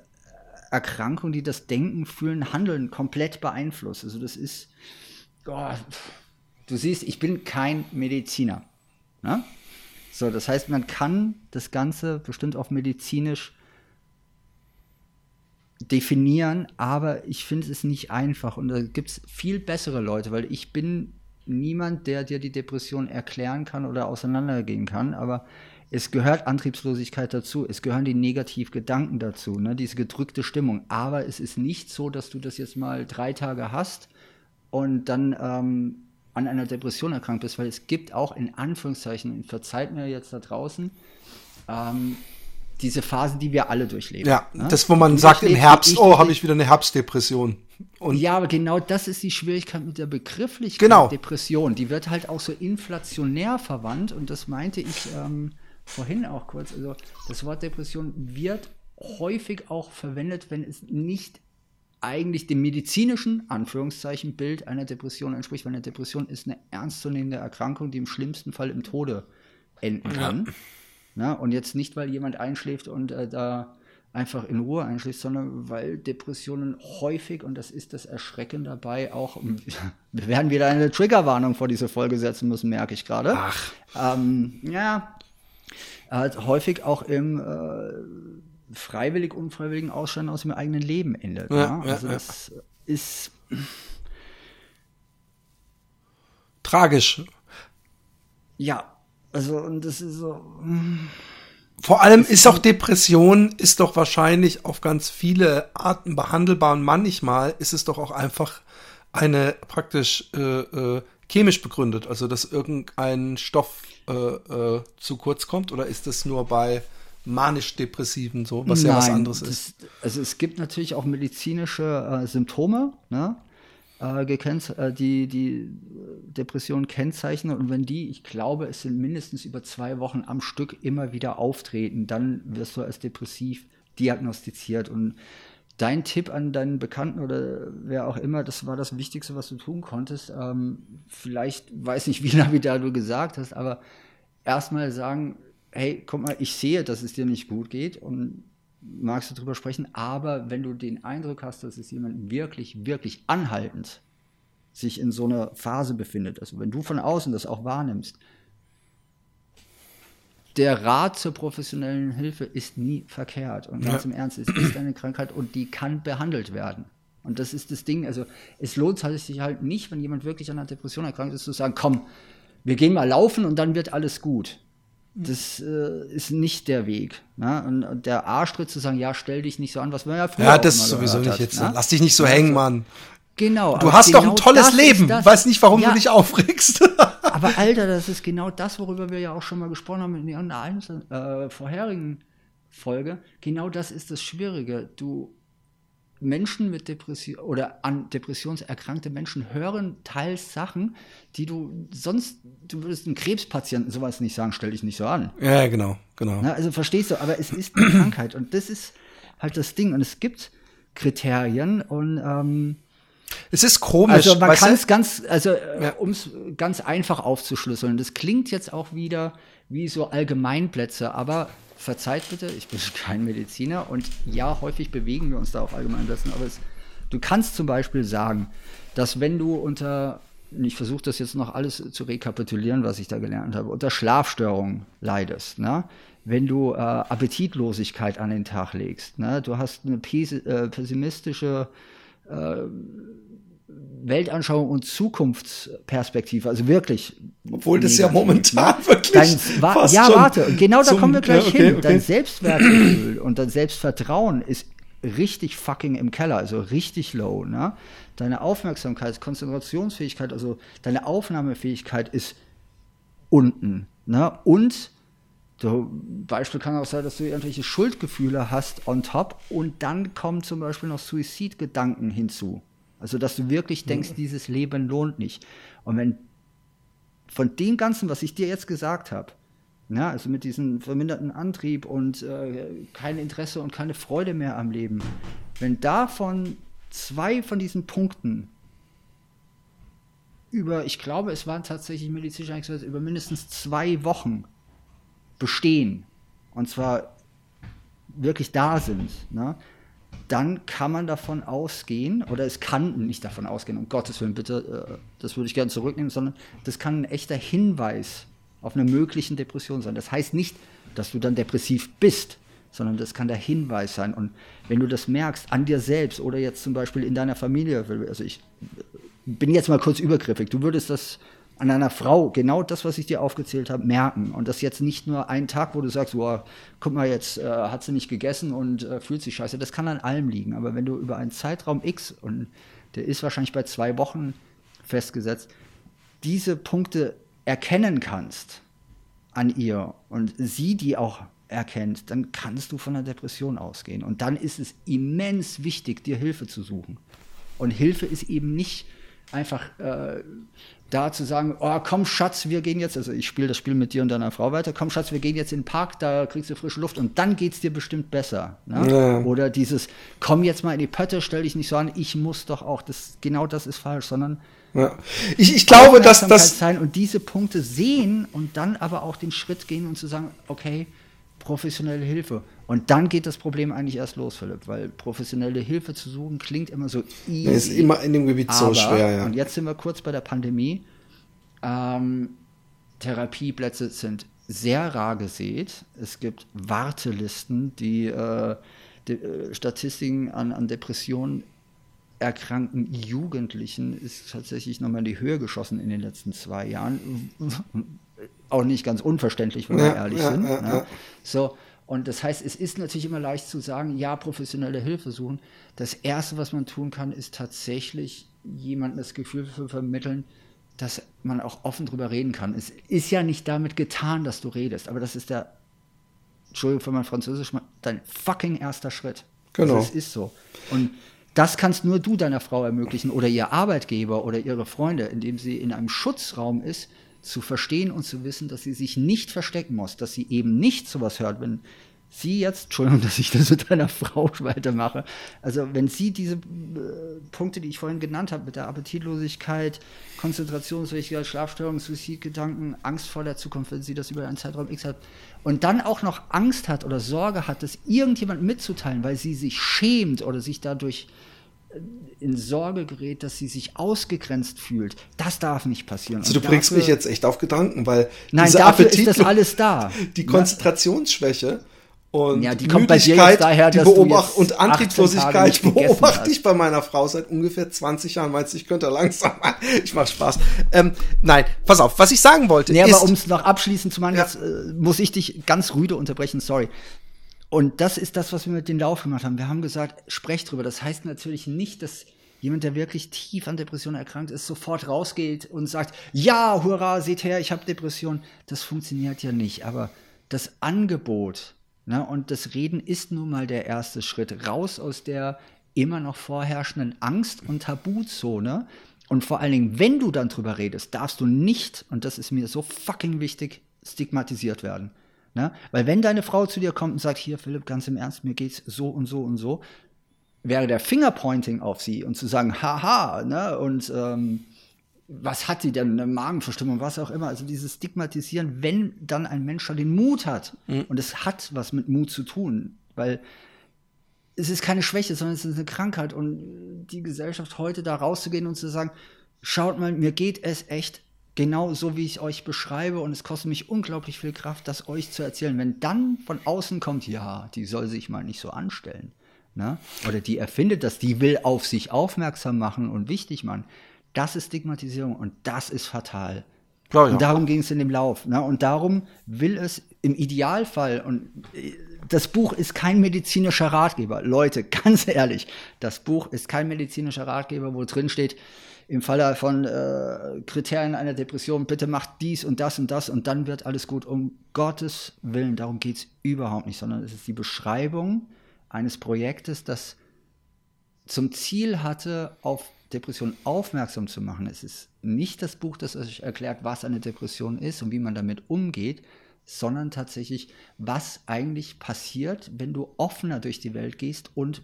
Erkrankung, die das Denken, Fühlen, Handeln komplett beeinflusst. Also das ist, oh, du siehst, ich bin kein Mediziner. Ne? So, das heißt, man kann das Ganze bestimmt auch medizinisch definieren, aber ich finde es nicht einfach und da gibt es viel bessere Leute, weil ich bin niemand, der dir die Depression erklären kann oder auseinandergehen kann, aber es gehört Antriebslosigkeit dazu, es gehören die Negativgedanken dazu, ne, diese gedrückte Stimmung. Aber es ist nicht so, dass du das jetzt mal drei Tage hast und dann ähm, an einer Depression erkrankt bist, weil es gibt auch in Anführungszeichen, verzeiht mir jetzt da draußen, ähm, diese Phasen, die wir alle durchleben. Ja, ne? das, wo man du sagt im Herbst, oh, habe ich wieder eine Herbstdepression. Und ja, aber genau das ist die Schwierigkeit mit der Begrifflichkeit genau. Depression. Die wird halt auch so inflationär verwandt und das meinte ich ähm, vorhin auch kurz, also das Wort Depression wird häufig auch verwendet, wenn es nicht eigentlich dem medizinischen Anführungszeichen Bild einer Depression entspricht, weil eine Depression ist eine ernstzunehmende Erkrankung, die im schlimmsten Fall im Tode enden kann. Ja. Na, und jetzt nicht, weil jemand einschläft und äh, da einfach in Ruhe einschläft, sondern weil Depressionen häufig, und das ist das Erschrecken dabei, auch, wir werden wieder eine Triggerwarnung vor diese Folge setzen müssen, merke ich gerade. Ach. Ähm, ja, halt häufig auch im äh, freiwillig unfreiwilligen Ausscheiden aus dem eigenen Leben endet. Ja, ja? Also ja, das ist tragisch. Ja, also und das ist so. Vor allem ist, ist auch Depression ist doch wahrscheinlich auf ganz viele Arten behandelbar und manchmal ist es doch auch einfach eine praktisch äh, äh, chemisch begründet, also dass irgendein Stoff äh, äh, zu kurz kommt oder ist das nur bei manisch-depressiven so, was Nein, ja was anderes das, ist? Also es gibt natürlich auch medizinische äh, Symptome, ne? Äh, äh, die die Depression kennzeichnen und wenn die, ich glaube, es sind mindestens über zwei Wochen am Stück immer wieder auftreten, dann wirst du als depressiv diagnostiziert und dein Tipp an deinen Bekannten oder wer auch immer, das war das Wichtigste, was du tun konntest. Ähm, vielleicht, weiß nicht, wie lange du gesagt hast, aber erstmal sagen, hey, guck mal, ich sehe, dass es dir nicht gut geht und magst du drüber sprechen, aber wenn du den Eindruck hast, dass es jemand wirklich, wirklich anhaltend sich in so einer Phase befindet, also wenn du von außen das auch wahrnimmst, der Rat zur professionellen Hilfe ist nie verkehrt. Und ganz ja. im Ernst, es ist eine Krankheit und die kann behandelt werden. Und das ist das Ding. Also es lohnt sich halt nicht, wenn jemand wirklich an einer Depression erkrankt ist, zu sagen, komm, wir gehen mal laufen und dann wird alles gut. Das äh, ist nicht der Weg. Ne? Und, und, der Arschtritt zu sagen, ja, stell dich nicht so an, was man ja früher Ja, das ist sowieso nicht hat, jetzt. Ne? Lass dich nicht so hängen, Mann. Genau. Du hast genau doch ein tolles Leben. Weiß nicht, warum ja, du dich aufregst. aber Alter, das ist genau das, worüber wir ja auch schon mal gesprochen haben in der äh, vorherigen Folge. Genau das ist das Schwierige. Du Menschen mit Depression oder an Depressionserkrankte Menschen hören teils Sachen, die du sonst, du würdest einem Krebspatienten sowas nicht sagen, stell dich nicht so an. Ja, genau, genau. Na, also verstehst du, aber es ist eine Krankheit und das ist halt das Ding und es gibt Kriterien und ähm, es ist komisch. Also man kann es ganz, also ja. um es ganz einfach aufzuschlüsseln. Das klingt jetzt auch wieder wie so Allgemeinplätze, aber verzeiht bitte, ich bin kein Mediziner und ja, häufig bewegen wir uns da auf Allgemeinplätzen, aber es, du kannst zum Beispiel sagen, dass wenn du unter, ich versuche das jetzt noch alles zu rekapitulieren, was ich da gelernt habe, unter Schlafstörungen leidest, ne? wenn du äh, Appetitlosigkeit an den Tag legst, ne? du hast eine äh, pessimistische äh, Weltanschauung und Zukunftsperspektive, also wirklich. Obwohl das ja momentan ne? wirklich. Dein, wa ja, warte, genau da kommen wir gleich ja, okay, hin. Okay. Dein Selbstwertgefühl und dein Selbstvertrauen ist richtig fucking im Keller, also richtig low. Ne? Deine Aufmerksamkeit, Konzentrationsfähigkeit, also deine Aufnahmefähigkeit ist unten. Ne? Und Du, Beispiel kann auch sein, dass du irgendwelche Schuldgefühle hast on top und dann kommen zum Beispiel noch Suizidgedanken hinzu. Also, dass du wirklich denkst, ja. dieses Leben lohnt nicht. Und wenn von dem Ganzen, was ich dir jetzt gesagt habe, ja, also mit diesem verminderten Antrieb und äh, kein Interesse und keine Freude mehr am Leben, wenn davon zwei von diesen Punkten über, ich glaube, es waren tatsächlich medizinisch eingesetzt, über mindestens zwei Wochen bestehen, und zwar wirklich da sind, ne, dann kann man davon ausgehen, oder es kann nicht davon ausgehen, um Gottes Willen, bitte, äh, das würde ich gerne zurücknehmen, sondern das kann ein echter Hinweis auf eine mögliche Depression sein. Das heißt nicht, dass du dann depressiv bist, sondern das kann der Hinweis sein. Und wenn du das merkst an dir selbst oder jetzt zum Beispiel in deiner Familie, also ich bin jetzt mal kurz übergriffig, du würdest das an einer Frau genau das, was ich dir aufgezählt habe, merken. Und das jetzt nicht nur ein Tag, wo du sagst, boah, guck mal, jetzt äh, hat sie nicht gegessen und äh, fühlt sich scheiße. Das kann an allem liegen. Aber wenn du über einen Zeitraum X, und der ist wahrscheinlich bei zwei Wochen festgesetzt, diese Punkte erkennen kannst an ihr und sie die auch erkennt, dann kannst du von einer Depression ausgehen. Und dann ist es immens wichtig, dir Hilfe zu suchen. Und Hilfe ist eben nicht einfach äh, da zu sagen, oh komm Schatz, wir gehen jetzt, also ich spiele das Spiel mit dir und deiner Frau weiter, komm Schatz, wir gehen jetzt in den Park, da kriegst du frische Luft und dann geht es dir bestimmt besser. Ne? Ja. Oder dieses, komm jetzt mal in die Pötte, stell dich nicht so an, ich muss doch auch, das, genau das ist falsch, sondern ja. ich, ich glaube, dass das sein und diese Punkte sehen und dann aber auch den Schritt gehen und zu sagen, okay, professionelle Hilfe. Und dann geht das Problem eigentlich erst los, Philipp, weil professionelle Hilfe zu suchen klingt immer so easy. Ist immer in dem Gebiet aber, so schwer, ja. Und jetzt sind wir kurz bei der Pandemie. Ähm, Therapieplätze sind sehr rar gesät. Es gibt Wartelisten, die, äh, die äh, Statistiken an, an Depressionen erkrankten Jugendlichen ist tatsächlich nochmal in die Höhe geschossen in den letzten zwei Jahren. Auch nicht ganz unverständlich, wenn wir ja, ehrlich ja, sind. Ja, ne? So, und das heißt, es ist natürlich immer leicht zu sagen, ja, professionelle Hilfe suchen. Das Erste, was man tun kann, ist tatsächlich jemandem das Gefühl zu vermitteln, dass man auch offen drüber reden kann. Es ist ja nicht damit getan, dass du redest, aber das ist der, Entschuldigung für mein Französisch, dein fucking erster Schritt. Genau. Das ist so. Und das kannst nur du deiner Frau ermöglichen oder ihr Arbeitgeber oder ihre Freunde, indem sie in einem Schutzraum ist, zu verstehen und zu wissen, dass sie sich nicht verstecken muss, dass sie eben nicht sowas hört, wenn sie jetzt, Entschuldigung, dass ich das mit einer Frau weitermache, also wenn sie diese äh, Punkte, die ich vorhin genannt habe, mit der Appetitlosigkeit, Konzentrationsfähigkeit, Schlafstörungen, Suizidgedanken, Angst vor der Zukunft, wenn sie das über einen Zeitraum X hat und dann auch noch Angst hat oder Sorge hat, das irgendjemand mitzuteilen, weil sie sich schämt oder sich dadurch in Sorge gerät, dass sie sich ausgegrenzt fühlt. Das darf nicht passieren. Also du dafür, bringst mich jetzt echt auf Gedanken, weil nein, dafür Appetit ist das alles da. Die Konzentrationsschwäche Und ja, die kommt jetzt daher, die Beobacht und 18 Tage Antriebslosigkeit beobachte ich bei meiner Frau seit ungefähr 20 Jahren. Meinst du, ich könnte langsam mal? Ich mach Spaß. Ähm, nein, pass auf, was ich sagen wollte Nee, ist, aber um es noch abschließend zu machen, Ja. jetzt äh, muss ich dich ganz rüde unterbrechen, sorry. Und das ist das, was wir mit den Lauf gemacht haben. Wir haben gesagt, sprecht drüber. Das heißt natürlich nicht, dass jemand, der wirklich tief an Depressionen erkrankt ist, sofort rausgeht und sagt, ja, hurra, seht her, ich habe Depression. Das funktioniert ja nicht. Aber das Angebot ne, und das Reden ist nun mal der erste Schritt raus aus der immer noch vorherrschenden Angst- und Tabuzone. Und vor allen Dingen, wenn du dann drüber redest, darfst du nicht, und das ist mir so fucking wichtig, stigmatisiert werden. Ne? Weil wenn deine Frau zu dir kommt und sagt, hier Philipp, ganz im Ernst, mir geht's so und so und so, wäre der Fingerpointing auf sie und zu sagen, haha, ne, und ähm, was hat sie denn, eine Magenverstimmung, was auch immer. Also dieses Stigmatisieren, wenn dann ein Mensch schon den Mut hat, und es hat was mit Mut zu tun, weil es ist keine Schwäche, sondern es ist eine Krankheit und die Gesellschaft heute da rauszugehen und zu sagen, schaut mal, mir geht es echt genau so, wie ich euch beschreibe und es kostet mich unglaublich viel Kraft, das euch zu erzählen. Wenn dann von außen kommt, ja, die soll sich mal nicht so anstellen, ne? oder die erfindet das, die will auf sich aufmerksam machen und wichtig machen, das ist Stigmatisierung und das ist fatal. Glaub ich und darum ging es in dem Lauf. Ne? Und darum will es im Idealfall, und äh, das Buch ist kein medizinischer Ratgeber. Leute, ganz ehrlich, das Buch ist kein medizinischer Ratgeber, wo drin steht, im Falle von äh, Kriterien einer Depression, bitte macht dies und das und das und dann wird alles gut. Um Gottes Willen, darum geht es überhaupt nicht, sondern es ist die Beschreibung eines Projektes, das zum Ziel hatte, auf Depression aufmerksam zu machen. Es ist nicht das Buch, das euch erklärt, was eine Depression ist und wie man damit umgeht, sondern tatsächlich, was eigentlich passiert, wenn du offener durch die Welt gehst und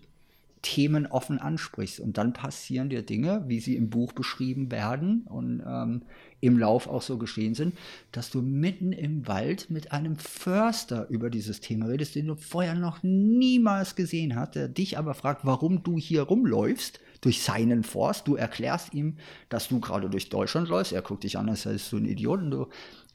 Themen offen ansprichst. Und dann passieren dir Dinge, wie sie im Buch beschrieben werden und ähm, im Lauf auch so geschehen sind, dass du mitten im Wald mit einem Förster über dieses Thema redest, den du vorher noch niemals gesehen hast, der dich aber fragt, warum du hier rumläufst durch seinen Forst. Du erklärst ihm, dass du gerade durch Deutschland läufst. Er guckt dich an, als seist du ein Idiot. Und du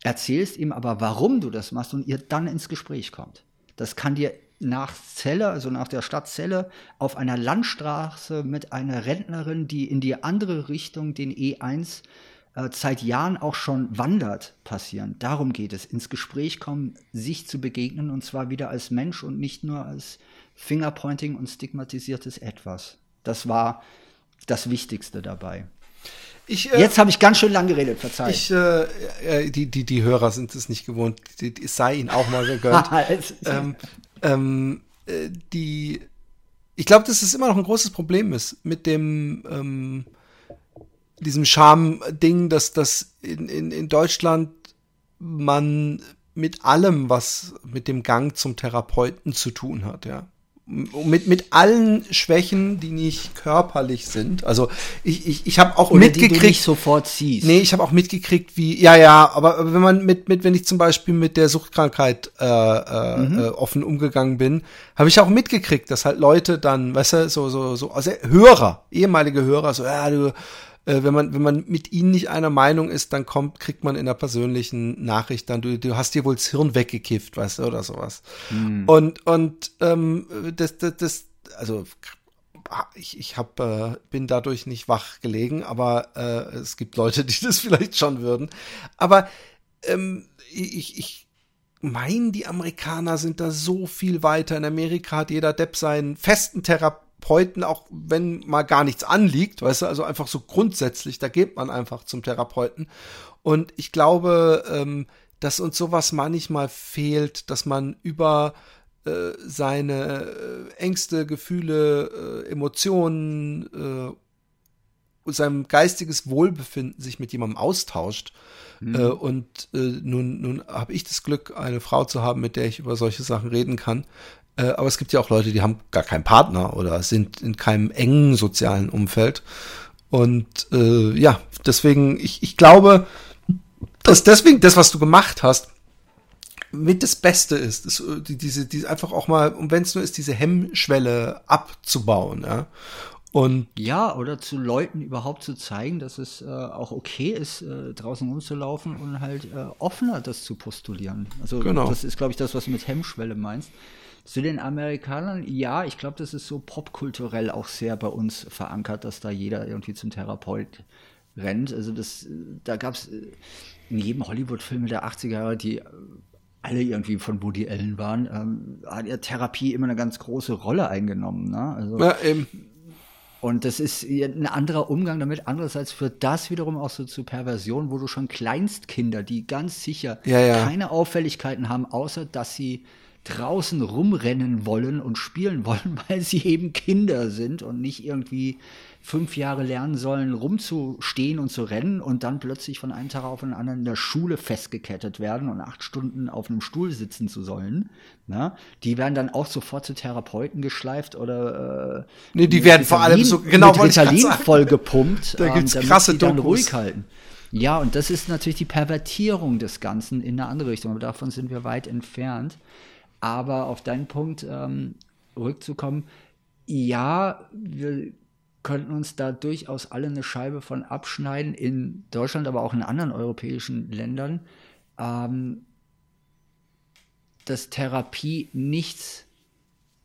erzählst ihm aber, warum du das machst und ihr dann ins Gespräch kommt. Das kann dir nach Celle, also nach der Stadt Celle, auf einer Landstraße mit einer Rentnerin, die in die andere Richtung den E1 äh, seit Jahren auch schon wandert, passieren. Darum geht es, ins Gespräch kommen, sich zu begegnen und zwar wieder als Mensch und nicht nur als Fingerpointing und stigmatisiertes Etwas. Das war das Wichtigste dabei. ich, äh, Jetzt habe ich ganz schön lang geredet, verzeiht. ich, äh, äh, die, die, die Hörer sind es nicht gewohnt. Die, die, es sei ihnen auch mal gegönnt. Ähm, ähm, äh, die, ich glaube, dass es immer noch ein großes Problem ist mit dem, ähm, diesem Scham-Ding, dass das in, in, in Deutschland man mit allem, was mit dem Gang zum Therapeuten zu tun hat, ja. Mit, mit allen Schwächen, die nicht körperlich sind. Also ich, ich, ich habe auch Oder die du mitgekriegt. nicht sofort siehst. Nee, ich habe auch mitgekriegt, wie, ja, ja, aber aber wenn man mit, mit, wenn ich zum Beispiel mit der Suchtkrankheit äh, äh, Mhm. äh, offen umgegangen bin, habe ich auch mitgekriegt, dass halt Leute dann, weißt du, so, so, so, also Hörer, ehemalige Hörer, so, ja, du, äh, wenn man, wenn man mit ihnen nicht einer Meinung ist, dann kommt, kriegt man in der persönlichen Nachricht dann, du, du hast dir wohl das Hirn weggekifft, weißt du, oder sowas. Und, und ähm, das, das, das, also ich, ich hab, äh, bin dadurch nicht wach gelegen, aber äh, es gibt Leute, die das vielleicht schon würden. Aber ähm, ich, ich meine, die Amerikaner sind da so viel weiter. In Amerika hat jeder Depp seinen festen Therapeuten, auch wenn mal gar nichts anliegt, weißt du, also einfach so grundsätzlich, da geht man einfach zum Therapeuten. Und ich glaube, ähm, dass uns sowas manchmal fehlt, dass man über äh, seine äh, Ängste, Gefühle, äh, Emotionen, äh, seinem geistiges Wohlbefinden sich mit jemandem austauscht. Äh, und äh, nun, nun habe ich das Glück, eine Frau zu haben, mit der ich über solche Sachen reden kann. Äh, aber es gibt ja auch Leute, die haben gar keinen Partner oder sind in keinem engen sozialen Umfeld. Und äh, ja, deswegen, ich, ich glaube, dass deswegen das, was du gemacht hast, mit das Beste ist, ist äh, die, diese, diese einfach auch mal, und wenn es nur ist, diese Hemmschwelle abzubauen, ja. Und Ja, oder zu Leuten überhaupt zu zeigen, dass es äh, auch okay ist, äh, draußen rumzulaufen und halt äh, offener das zu postulieren. Also Genau. das ist, glaube ich, das, was du mit Hemmschwelle meinst. Zu den Amerikanern, ja, ich glaube, das ist so popkulturell auch sehr bei uns verankert, dass da jeder irgendwie zum Therapeut rennt. Also das, da gab es in jedem Hollywood-Film der 80er Jahre, die alle irgendwie von Woody Allen waren, ähm, hat ja Therapie immer eine ganz große Rolle eingenommen. Ne? Also, ja, eben. Und das ist ein anderer Umgang damit. Andererseits führt das wiederum auch so zu Perversion, wo du schon Kleinstkinder, die ganz sicher ja, ja. keine Auffälligkeiten haben, außer dass sie draußen rumrennen wollen und spielen wollen, weil sie eben Kinder sind und nicht irgendwie fünf Jahre lernen sollen, rumzustehen und zu rennen und dann plötzlich von einem Tag auf den anderen in der Schule festgekettet werden und acht Stunden auf einem Stuhl sitzen zu sollen. Na? Die werden dann auch sofort zu Therapeuten geschleift oder äh, nee, die werden vor allem so genau mit Ritalin voll gepumpt, da gibt's ähm, krasse die dann ruhig halten. Ja, und das ist natürlich die Pervertierung des Ganzen in eine andere Richtung, aber davon sind wir weit entfernt. Aber auf deinen Punkt ähm, rückzukommen, ja, wir könnten uns da durchaus alle eine Scheibe von abschneiden, in Deutschland, aber auch in anderen europäischen Ländern, ähm, dass Therapie nichts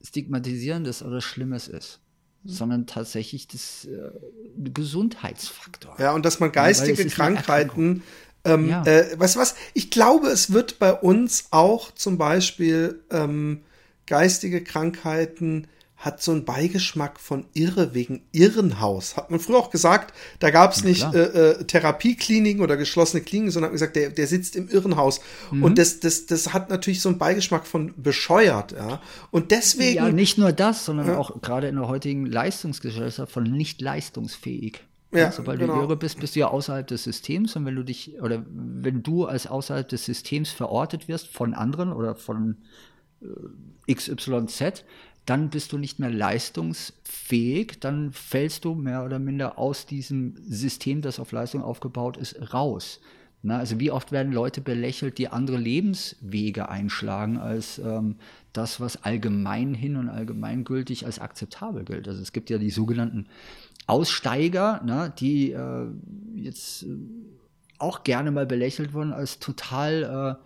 Stigmatisierendes oder Schlimmes ist, mhm. sondern tatsächlich das äh, Gesundheitsfaktor. Ja, und dass man geistige ja, Krankheiten ähm, ja. äh, weißt du was? Ich glaube, es wird bei uns auch zum Beispiel ähm, geistige Krankheiten hat so einen Beigeschmack von Irre wegen Irrenhaus. Hat man früher auch gesagt, da gab es nicht äh, äh, Therapiekliniken oder geschlossene Kliniken, sondern hat gesagt, der, der sitzt im Irrenhaus. Mhm. Und das, das, das hat natürlich so einen Beigeschmack von bescheuert, ja. Und deswegen. Ja, nicht nur das, sondern ja. auch gerade in der heutigen Leistungsgesellschaft von nicht leistungsfähig. Ja, Sobald genau. du irre bist, bist du ja außerhalb des Systems und wenn du dich oder wenn du als außerhalb des Systems verortet wirst von anderen oder von äh, XYZ, dann bist du nicht mehr leistungsfähig, dann fällst du mehr oder minder aus diesem System, das auf Leistung aufgebaut ist, raus. Na, also wie oft werden Leute belächelt, die andere Lebenswege einschlagen als ähm, das, was allgemein hin und allgemeingültig als akzeptabel gilt. Also es gibt ja die sogenannten Aussteiger, ne, die äh, jetzt äh, auch gerne mal belächelt wurden als total äh,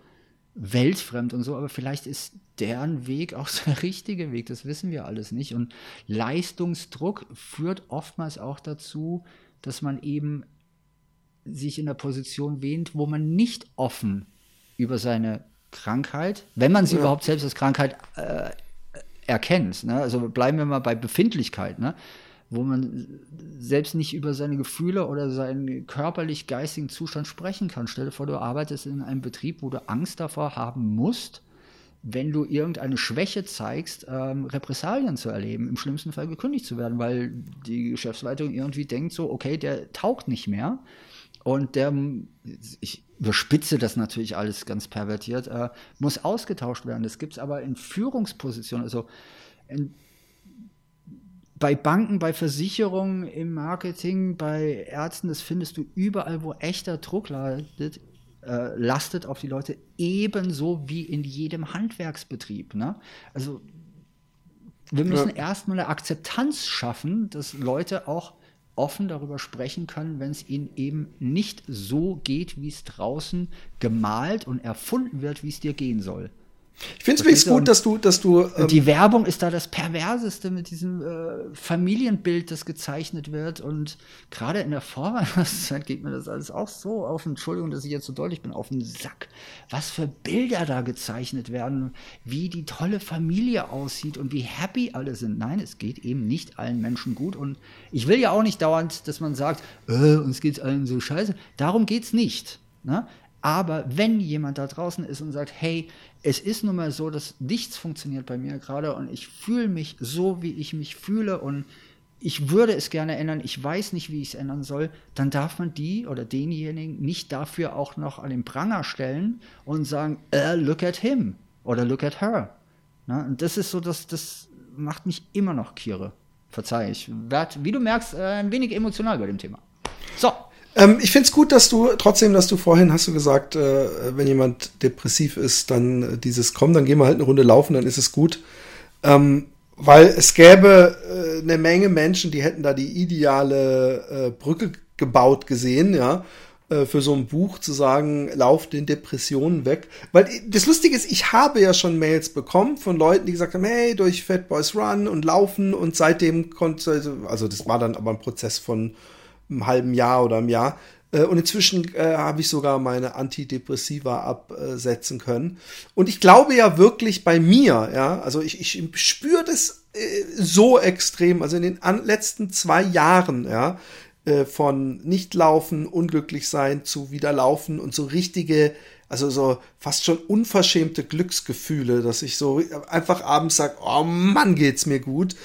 weltfremd und so, aber vielleicht ist deren Weg auch der richtige Weg, das wissen wir alles nicht. Und Leistungsdruck führt oftmals auch dazu, dass man eben sich in der Position wähnt, wo man nicht offen über seine Krankheit, wenn man sie ja. überhaupt selbst als Krankheit äh, erkennt, ne? also bleiben wir mal bei Befindlichkeit, ne? Wo man selbst nicht über seine Gefühle oder seinen körperlich-geistigen Zustand sprechen kann. Stell dir vor, du arbeitest in einem Betrieb, wo du Angst davor haben musst, wenn du irgendeine Schwäche zeigst, ähm, Repressalien zu erleben, im schlimmsten Fall gekündigt zu werden, weil die Geschäftsleitung irgendwie denkt so, okay, der taugt nicht mehr. Und der, ich überspitze das natürlich alles ganz pervertiert, äh, muss ausgetauscht werden. Das gibt es aber in Führungspositionen, also in bei Banken, bei Versicherungen, im Marketing, bei Ärzten, das findest du überall, wo echter Druck lastet, äh, lastet auf die Leute, ebenso wie in jedem Handwerksbetrieb. Ne? Also wir müssen ja. erstmal eine Akzeptanz schaffen, dass Leute auch offen darüber sprechen können, wenn es ihnen eben nicht so geht, wie es draußen gemalt und erfunden wird, wie es dir gehen soll. Ich finde es übrigens gut, dass du, dass du. Ähm die Werbung ist da das Perverseste mit diesem äh, Familienbild, das gezeichnet wird. Und gerade in der Vorweihnachtszeit geht mir das alles auch so auf, Entschuldigung, dass ich jetzt so deutlich bin, auf den Sack. Was für Bilder da gezeichnet werden, wie die tolle Familie aussieht und wie happy alle sind. Nein, es geht eben nicht allen Menschen gut. Und ich will ja auch nicht dauernd, dass man sagt, äh, uns geht's allen so scheiße. Darum geht's nicht. Ne? Aber wenn jemand da draußen ist und sagt, hey, es ist nun mal so, dass nichts funktioniert bei mir gerade und ich fühle mich so, wie ich mich fühle und ich würde es gerne ändern, ich weiß nicht, wie ich es ändern soll, dann darf man die oder denjenigen nicht dafür auch noch an den Pranger stellen und sagen, äh, look at him oder look at her. Na, und das ist so, dass das macht mich immer noch Kiere. Verzeih, ich werde, wie du merkst, äh, ein wenig emotional bei dem Thema. So, ähm, ich finde es gut, dass du trotzdem, dass du vorhin hast du gesagt, äh, wenn jemand depressiv ist, dann äh, dieses komm, dann gehen wir halt eine Runde laufen, dann ist es gut. Ähm, weil es gäbe äh, eine Menge Menschen, die hätten da die ideale äh, Brücke gebaut gesehen, ja, äh, für so ein Buch zu sagen, lauf den Depressionen weg. Weil das Lustige ist, ich habe ja schon Mails bekommen von Leuten, die gesagt haben, hey, durch Fat Boys Run und Laufen und seitdem konnte, also das war dann aber ein Prozess von einem halben Jahr oder einem Jahr. Äh, und inzwischen äh, habe ich sogar meine Antidepressiva absetzen können. Und ich glaube ja wirklich bei mir, ja, also ich, ich spüre das äh, so extrem, also in den letzten zwei Jahren, ja, äh, von nicht laufen, unglücklich sein zu wieder laufen und so richtige, also so fast schon unverschämte Glücksgefühle, dass ich so einfach abends sage, oh Mann, geht's mir gut.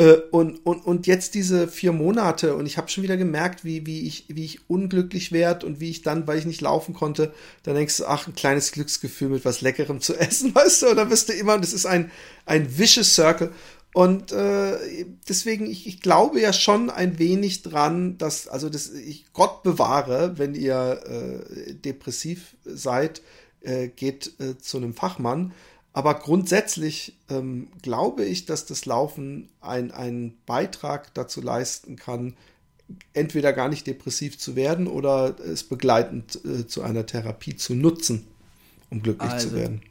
Äh, und, und, und jetzt diese vier Monate und ich habe schon wieder gemerkt, wie, wie, ich, wie ich unglücklich werde und wie ich dann, weil ich nicht laufen konnte, dann denkst du, ach, ein kleines Glücksgefühl mit was Leckerem zu essen, weißt du, und dann wirst du immer, das ist ein, ein vicious Circle. Und äh, deswegen, ich, ich glaube ja schon ein wenig dran, dass, also das, ich Gott bewahre, wenn ihr äh, depressiv seid, äh, geht äh, zu einem Fachmann. Aber grundsätzlich ähm, glaube ich, dass das Laufen einen Beitrag dazu leisten kann, entweder gar nicht depressiv zu werden oder es begleitend äh, zu einer Therapie zu nutzen, um glücklich also, zu werden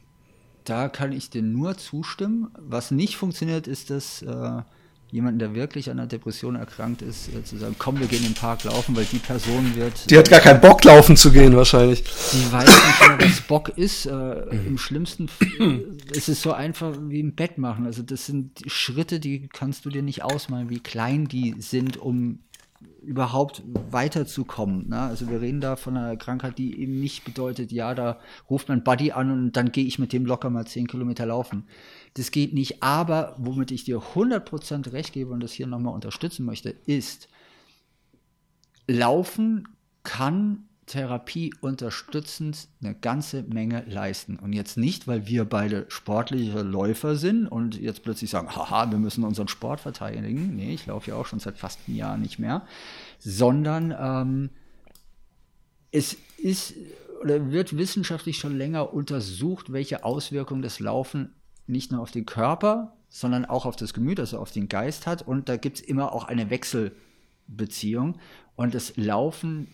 da kann ich dir nur zustimmen. Was nicht funktioniert, ist, dass äh, jemand, der wirklich an einer Depression erkrankt ist, äh, zu sagen, komm, wir gehen in den Park laufen, weil die Person wird. Die hat gar keinen Bock, laufen zu gehen, wahrscheinlich. Die weiß nicht mehr, was Bock ist. Äh, mhm. Im schlimmsten ist es so einfach wie im Bett machen. Also das sind Schritte, die kannst du dir nicht ausmalen, wie klein die sind, um überhaupt weiterzukommen. Ne? Also wir reden da von einer Krankheit, die eben nicht bedeutet, ja, da ruft mein Buddy an und dann gehe ich mit dem locker mal 10 Kilometer laufen. Das geht nicht, aber womit ich dir 100% recht gebe und das hier nochmal unterstützen möchte, ist, Laufen kann Therapie unterstützend eine ganze Menge leisten. Und jetzt nicht, weil wir beide sportliche Läufer sind und jetzt plötzlich sagen, haha, wir müssen unseren Sport verteidigen. Nee, ich laufe ja auch schon seit fast einem Jahr nicht mehr. Sondern ähm, es ist oder wird wissenschaftlich schon länger untersucht, welche Auswirkungen das Laufen nicht nur auf den Körper, sondern auch auf das Gemüt, also auf den Geist hat. Und da gibt es immer auch eine Wechselbeziehung. Und das Laufen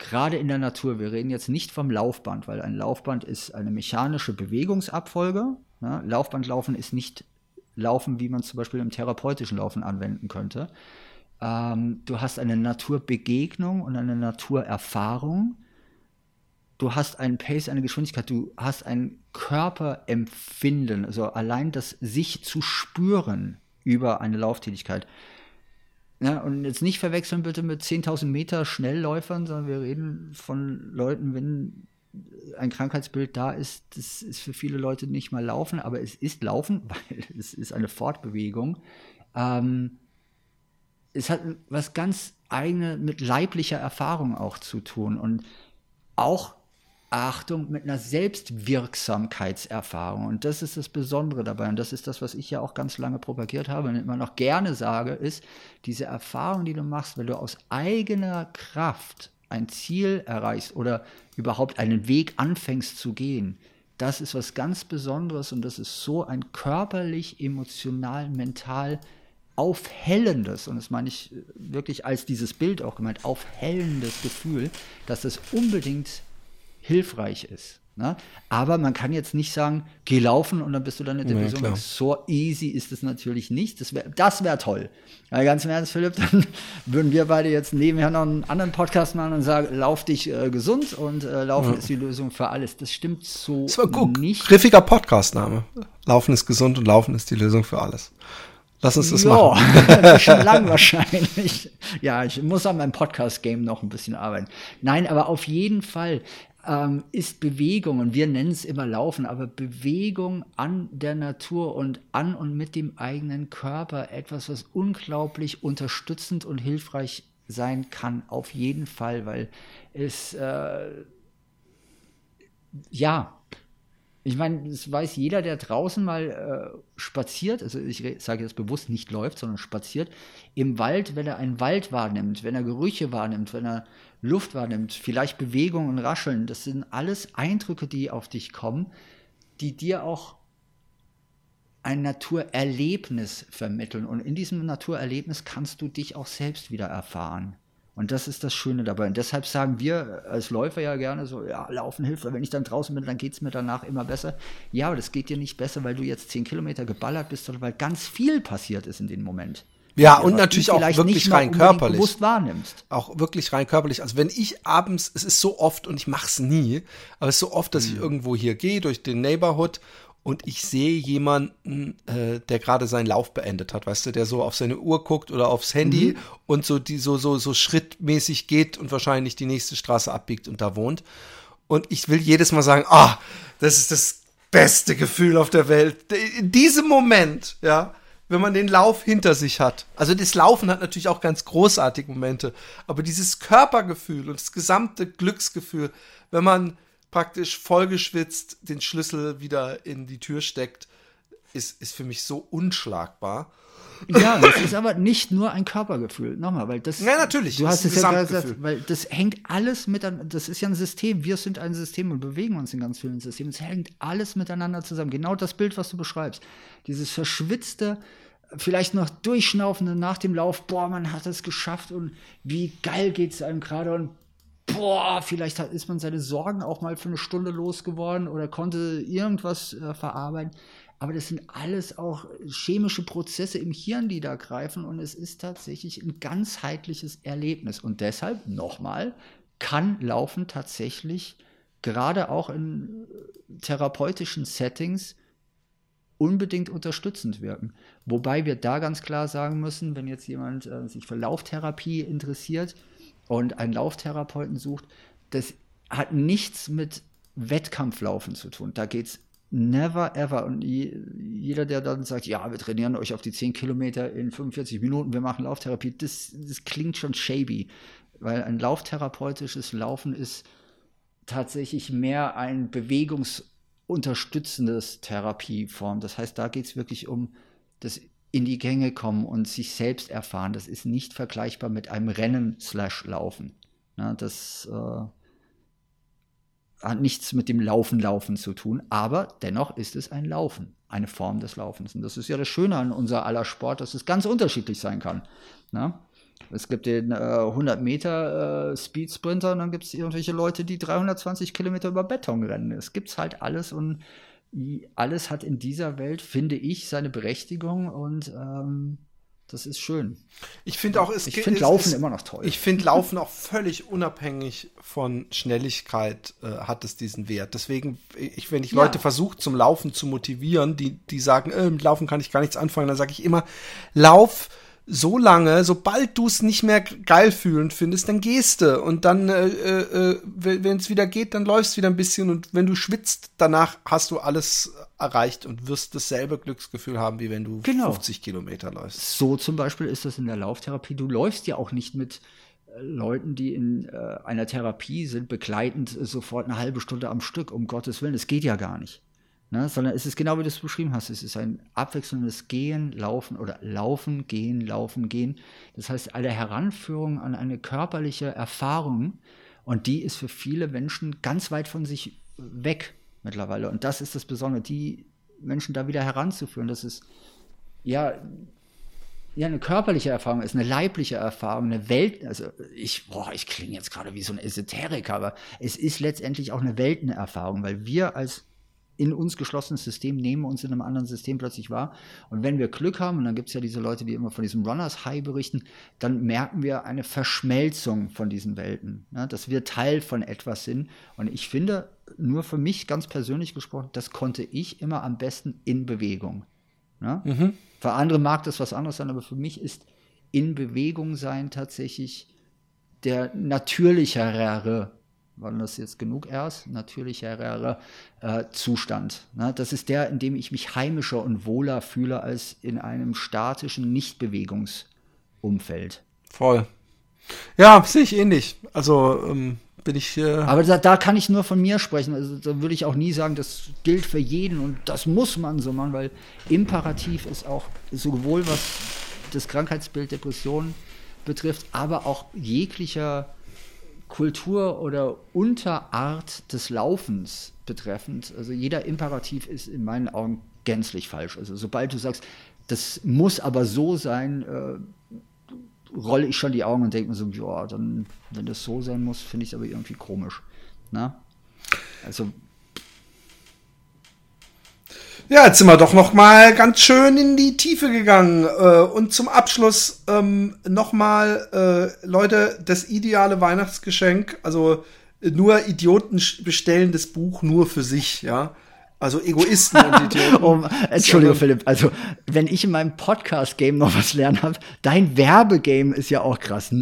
gerade in der Natur, wir reden jetzt nicht vom Laufband, weil ein Laufband ist eine mechanische Bewegungsabfolge. Ja, Laufbandlaufen ist nicht Laufen, wie man zum Beispiel im therapeutischen Laufen anwenden könnte. Ähm, du hast eine Naturbegegnung und eine Naturerfahrung. Du hast einen Pace, eine Geschwindigkeit, du hast ein Körperempfinden, also allein das sich zu spüren über eine Lauftätigkeit ja, und jetzt nicht verwechseln bitte mit 10.000 Meter Schnellläufern, sondern wir reden von Leuten, wenn ein Krankheitsbild da ist, das ist für viele Leute nicht mal Laufen, aber es ist Laufen, weil es ist eine Fortbewegung. Ähm, es hat was ganz eigenes mit leiblicher Erfahrung auch zu tun und auch Achtung, mit einer Selbstwirksamkeitserfahrung. Und das ist das Besondere dabei. Und das ist das, was ich ja auch ganz lange propagiert habe und immer noch gerne sage, ist diese Erfahrung, die du machst, wenn du aus eigener Kraft ein Ziel erreichst oder überhaupt einen Weg anfängst zu gehen. Das ist was ganz Besonderes und das ist so ein körperlich, emotional, mental aufhellendes, und das meine ich wirklich als dieses Bild auch gemeint, aufhellendes Gefühl, dass es unbedingt hilfreich ist. Ne? Aber man kann jetzt nicht sagen, geh laufen und dann bist du dann in der Division. Ja, so easy ist es natürlich nicht. Das wäre das wär toll. Ja, ganz im Ernst, Philipp, dann würden wir beide jetzt nebenher noch einen anderen Podcast machen und sagen, lauf dich äh, gesund und äh, Laufen ja. ist die Lösung für alles. Das stimmt so das war gut. nicht. Griffiger Podcastname. Laufen ist gesund und Laufen ist die Lösung für alles. Lass uns das ja, machen. schon lang wahrscheinlich. Ja, ich muss an meinem Podcast-Game noch ein bisschen arbeiten. Nein, aber auf jeden Fall ähm, ist Bewegung, und wir nennen es immer Laufen, aber Bewegung an der Natur und an und mit dem eigenen Körper etwas, was unglaublich unterstützend und hilfreich sein kann, auf jeden Fall, weil es, äh, ja, ich meine, das weiß jeder, der draußen mal äh, spaziert, also ich sage jetzt bewusst nicht läuft, sondern spaziert, im Wald, wenn er einen Wald wahrnimmt, wenn er Gerüche wahrnimmt, wenn er Luft wahrnimmt, vielleicht Bewegung und Rascheln, das sind alles Eindrücke, die auf dich kommen, die dir auch ein Naturerlebnis vermitteln. Und in diesem Naturerlebnis kannst du dich auch selbst wieder erfahren. Und das ist das Schöne dabei. Und deshalb sagen wir als Läufer ja gerne so, ja, Laufen hilft, weil wenn ich dann draußen bin, dann geht es mir danach immer besser. Ja, aber das geht dir nicht besser, weil du jetzt zehn Kilometer geballert bist, sondern weil ganz viel passiert ist in dem Moment. Ja, und natürlich auch wirklich rein körperlich. Bewusst wahrnimmst. Auch wirklich rein körperlich. Also wenn ich abends, es ist so oft und ich mach's nie, aber es ist so oft, dass mhm. ich irgendwo hier gehe durch den Neighborhood und ich sehe jemanden, äh, der gerade seinen Lauf beendet hat, weißt du, der so auf seine Uhr guckt oder aufs Handy mhm. und so die so so so schrittmäßig geht und wahrscheinlich die nächste Straße abbiegt und da wohnt. Und ich will jedes Mal sagen, ah, das ist das beste Gefühl auf der Welt. In diesem Moment, ja, wenn man den Lauf hinter sich hat. Also das Laufen hat natürlich auch ganz großartige Momente, aber dieses Körpergefühl und das gesamte Glücksgefühl, wenn man praktisch vollgeschwitzt den Schlüssel wieder in die Tür steckt, ist, ist für mich so unschlagbar. Ja, das ist aber nicht nur ein Körpergefühl. Nochmal, weil das. Ja, natürlich. Du hast es ja gerade gesagt, weil das hängt alles miteinander. Das ist ja ein System. Wir sind ein System und bewegen uns in ganz vielen Systemen. Es hängt alles miteinander zusammen. Genau das Bild, was du beschreibst. Dieses verschwitzte, vielleicht noch durchschnaufende nach dem Lauf. Boah, man hat es geschafft und wie geil geht es einem gerade und boah, vielleicht hat, ist man seine Sorgen auch mal für eine Stunde losgeworden oder konnte irgendwas äh, verarbeiten. Aber das sind alles auch chemische Prozesse im Hirn, die da greifen und es ist tatsächlich ein ganzheitliches Erlebnis. Und deshalb nochmal, kann Laufen tatsächlich gerade auch in therapeutischen Settings unbedingt unterstützend wirken. Wobei wir da ganz klar sagen müssen, wenn jetzt jemand äh, sich für Lauftherapie interessiert, und einen Lauftherapeuten sucht, das hat nichts mit Wettkampflaufen zu tun. Da geht es never ever. Und jeder, der dann sagt, ja, wir trainieren euch auf die 10 Kilometer in 45 Minuten, wir machen Lauftherapie, das, das klingt schon shabby. Weil ein lauftherapeutisches Laufen ist tatsächlich mehr ein bewegungsunterstützendes Therapieform. Das heißt, da geht es wirklich um das in die Gänge kommen und sich selbst erfahren. Das ist nicht vergleichbar mit einem Rennen slash Laufen. Ja, das äh, hat nichts mit dem Laufen Laufen zu tun, aber dennoch ist es ein Laufen, eine Form des Laufens. Und das ist ja das Schöne an unser aller Sport, dass es ganz unterschiedlich sein kann. Na? Es gibt den äh, 100 Meter äh, Speed Sprinter und dann gibt es irgendwelche Leute, die 320 Kilometer über Beton rennen. Es gibt halt alles und alles hat in dieser Welt, finde ich, seine Berechtigung und ähm, das ist schön. Ich finde auch, es ich finde Laufen ist, immer noch toll. Ich finde Laufen auch völlig unabhängig von Schnelligkeit äh, hat es diesen Wert. Deswegen, ich, wenn ich ja. Leute versuche zum Laufen zu motivieren, die die sagen, äh, mit Laufen kann ich gar nichts anfangen, dann sage ich immer, Lauf so lange, sobald du es nicht mehr geil fühlen findest, dann gehst du. Und dann, äh, äh, wenn es wieder geht, dann läufst du wieder ein bisschen. Und wenn du schwitzt, danach hast du alles erreicht und wirst dasselbe Glücksgefühl haben, wie wenn du genau. 50 Kilometer läufst. So zum Beispiel ist das in der Lauftherapie. Du läufst ja auch nicht mit äh, Leuten, die in äh, einer Therapie sind, begleitend sofort eine halbe Stunde am Stück, um Gottes Willen. Das geht ja gar nicht. Ne? Sondern es ist genau wie du es beschrieben hast. Es ist ein abwechselndes Gehen, Laufen oder Laufen, Gehen, Laufen, Gehen. Das heißt, eine Heranführung an eine körperliche Erfahrung und die ist für viele Menschen ganz weit von sich weg mittlerweile. Und das ist das Besondere, die Menschen da wieder heranzuführen. Das ist ja ja, eine körperliche Erfahrung ist, eine leibliche Erfahrung, eine Welt, also ich, boah, ich klinge jetzt gerade wie so ein Esoteriker, aber es ist letztendlich auch eine Weltenerfahrung, weil wir als in uns geschlossenes System nehmen uns in einem anderen System plötzlich wahr. Und wenn wir Glück haben, und dann gibt es ja diese Leute, die immer von diesem Runners High berichten, dann merken wir eine Verschmelzung von diesen Welten, ja, dass wir Teil von etwas sind. Und ich finde, nur für mich ganz persönlich gesprochen, das konnte ich immer am besten in Bewegung. Ja? Mhm. Für andere mag das was anderes sein, aber für mich ist in Bewegung sein tatsächlich der natürlichere waren das jetzt genug erst, natürlicher äh, Zustand. Ne? Das ist der, in dem ich mich heimischer und wohler fühle als in einem statischen Nichtbewegungsumfeld. Voll. Ja, sehe ich ähnlich. Also ähm, bin ich. Äh Aber da, da, kann ich nur von mir sprechen. Also da würde ich auch nie sagen, das gilt für jeden und das muss man so machen, weil imperativ ist auch sowohl was das Krankheitsbild Depression betrifft, aber auch jeglicher Kultur oder Unterart des Laufens betreffend, also jeder Imperativ ist in meinen Augen gänzlich falsch. Also sobald du sagst, das muss aber so sein, äh, rolle ich schon die Augen und denke mir so, ja, dann, wenn das so sein muss, finde ich es aber irgendwie komisch. Na? Also. Ja, jetzt sind wir doch noch mal ganz schön in die Tiefe gegangen. Äh, und zum Abschluss ähm, noch mal, äh, Leute, das ideale Weihnachtsgeschenk. Also nur Idioten bestellen das Buch nur für sich, ja. Also Egoisten und Idioten. Oh, Entschuldigung, Philipp. Also, wenn ich in meinem Podcast-Game noch was lernen habe, dein Werbegame ist ja auch krass.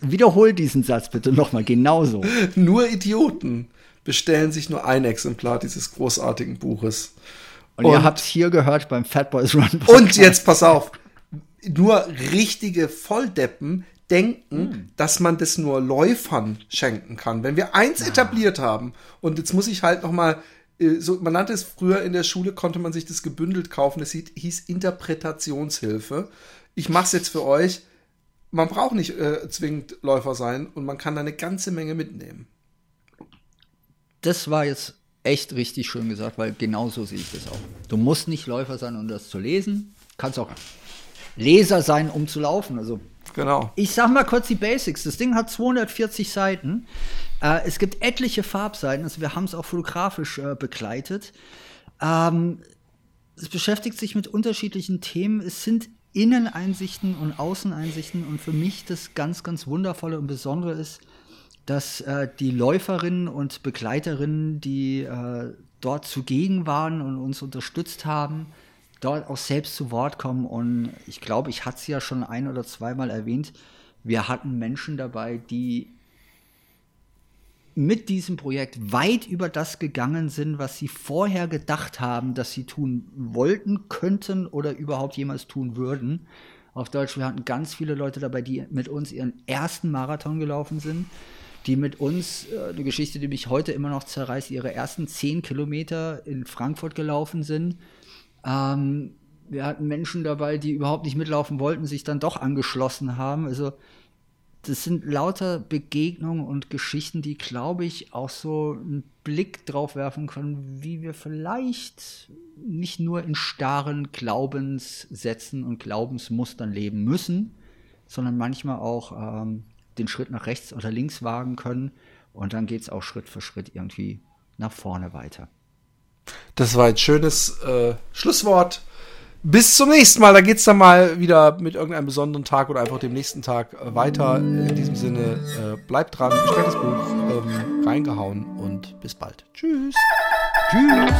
wiederhol diesen Satz bitte nochmal genauso. Nur Idioten bestellen sich nur ein Exemplar dieses großartigen Buches. Und, und ihr habt es hier gehört beim Fat Boys Run. Podcast. Und jetzt pass auf. Nur richtige Volldeppen denken, hm. dass man das nur Läufern schenken kann. Wenn wir eins ja. etabliert haben, und jetzt muss ich halt noch mal äh, so, man nannte es früher in der Schule, konnte man sich das gebündelt kaufen. Das hieß Interpretationshilfe. Ich mache es jetzt für euch. Man braucht nicht äh, zwingend Läufer sein und man kann da eine ganze Menge mitnehmen. Das war jetzt echt richtig schön gesagt, weil genau so sehe ich das auch. Du musst nicht Läufer sein, um das zu lesen. Kannst auch Leser sein, um zu laufen. Also Genau. Ich sag mal kurz die Basics. Das Ding hat 240 Seiten. Äh, es gibt etliche Farbseiten, also wir haben es auch fotografisch äh, begleitet. Ähm, es beschäftigt sich mit unterschiedlichen Themen. Es sind Inneneinsichten und Außeneinsichten. Und für mich das ganz, ganz Wundervolle und Besondere ist, dass äh, die Läuferinnen und Begleiterinnen, die äh, dort zugegen waren und uns unterstützt haben, dort auch selbst zu Wort kommen. Und ich glaube, ich hatte es ja schon ein oder zweimal erwähnt, wir hatten Menschen dabei, die mit diesem Projekt weit über das gegangen sind, was sie vorher gedacht haben, dass sie tun wollten, könnten oder überhaupt jemals tun würden. Auf Deutsch, wir hatten ganz viele Leute dabei, die mit uns ihren ersten Marathon gelaufen sind, die mit uns, äh, eine Geschichte, die mich heute immer noch zerreißt, ihre ersten zehn Kilometer in Frankfurt gelaufen sind ähm, wir hatten Menschen dabei, die überhaupt nicht mitlaufen wollten, sich dann doch angeschlossen haben. Also das sind lauter Begegnungen und Geschichten, die, glaube ich, auch so einen Blick drauf werfen können, wie wir vielleicht nicht nur in starren Glaubenssätzen und Glaubensmustern leben müssen, sondern manchmal auch ähm, den Schritt nach rechts oder links wagen können. Und dann geht es auch Schritt für Schritt irgendwie nach vorne weiter. Das war ein schönes äh, Schlusswort. Bis zum nächsten Mal. Da geht es dann mal wieder mit irgendeinem besonderen Tag oder einfach dem nächsten Tag äh, weiter. In diesem Sinne, äh, bleibt dran, bestellt das Buch, ähm, reingehauen und bis bald. Tschüss. Tschüss.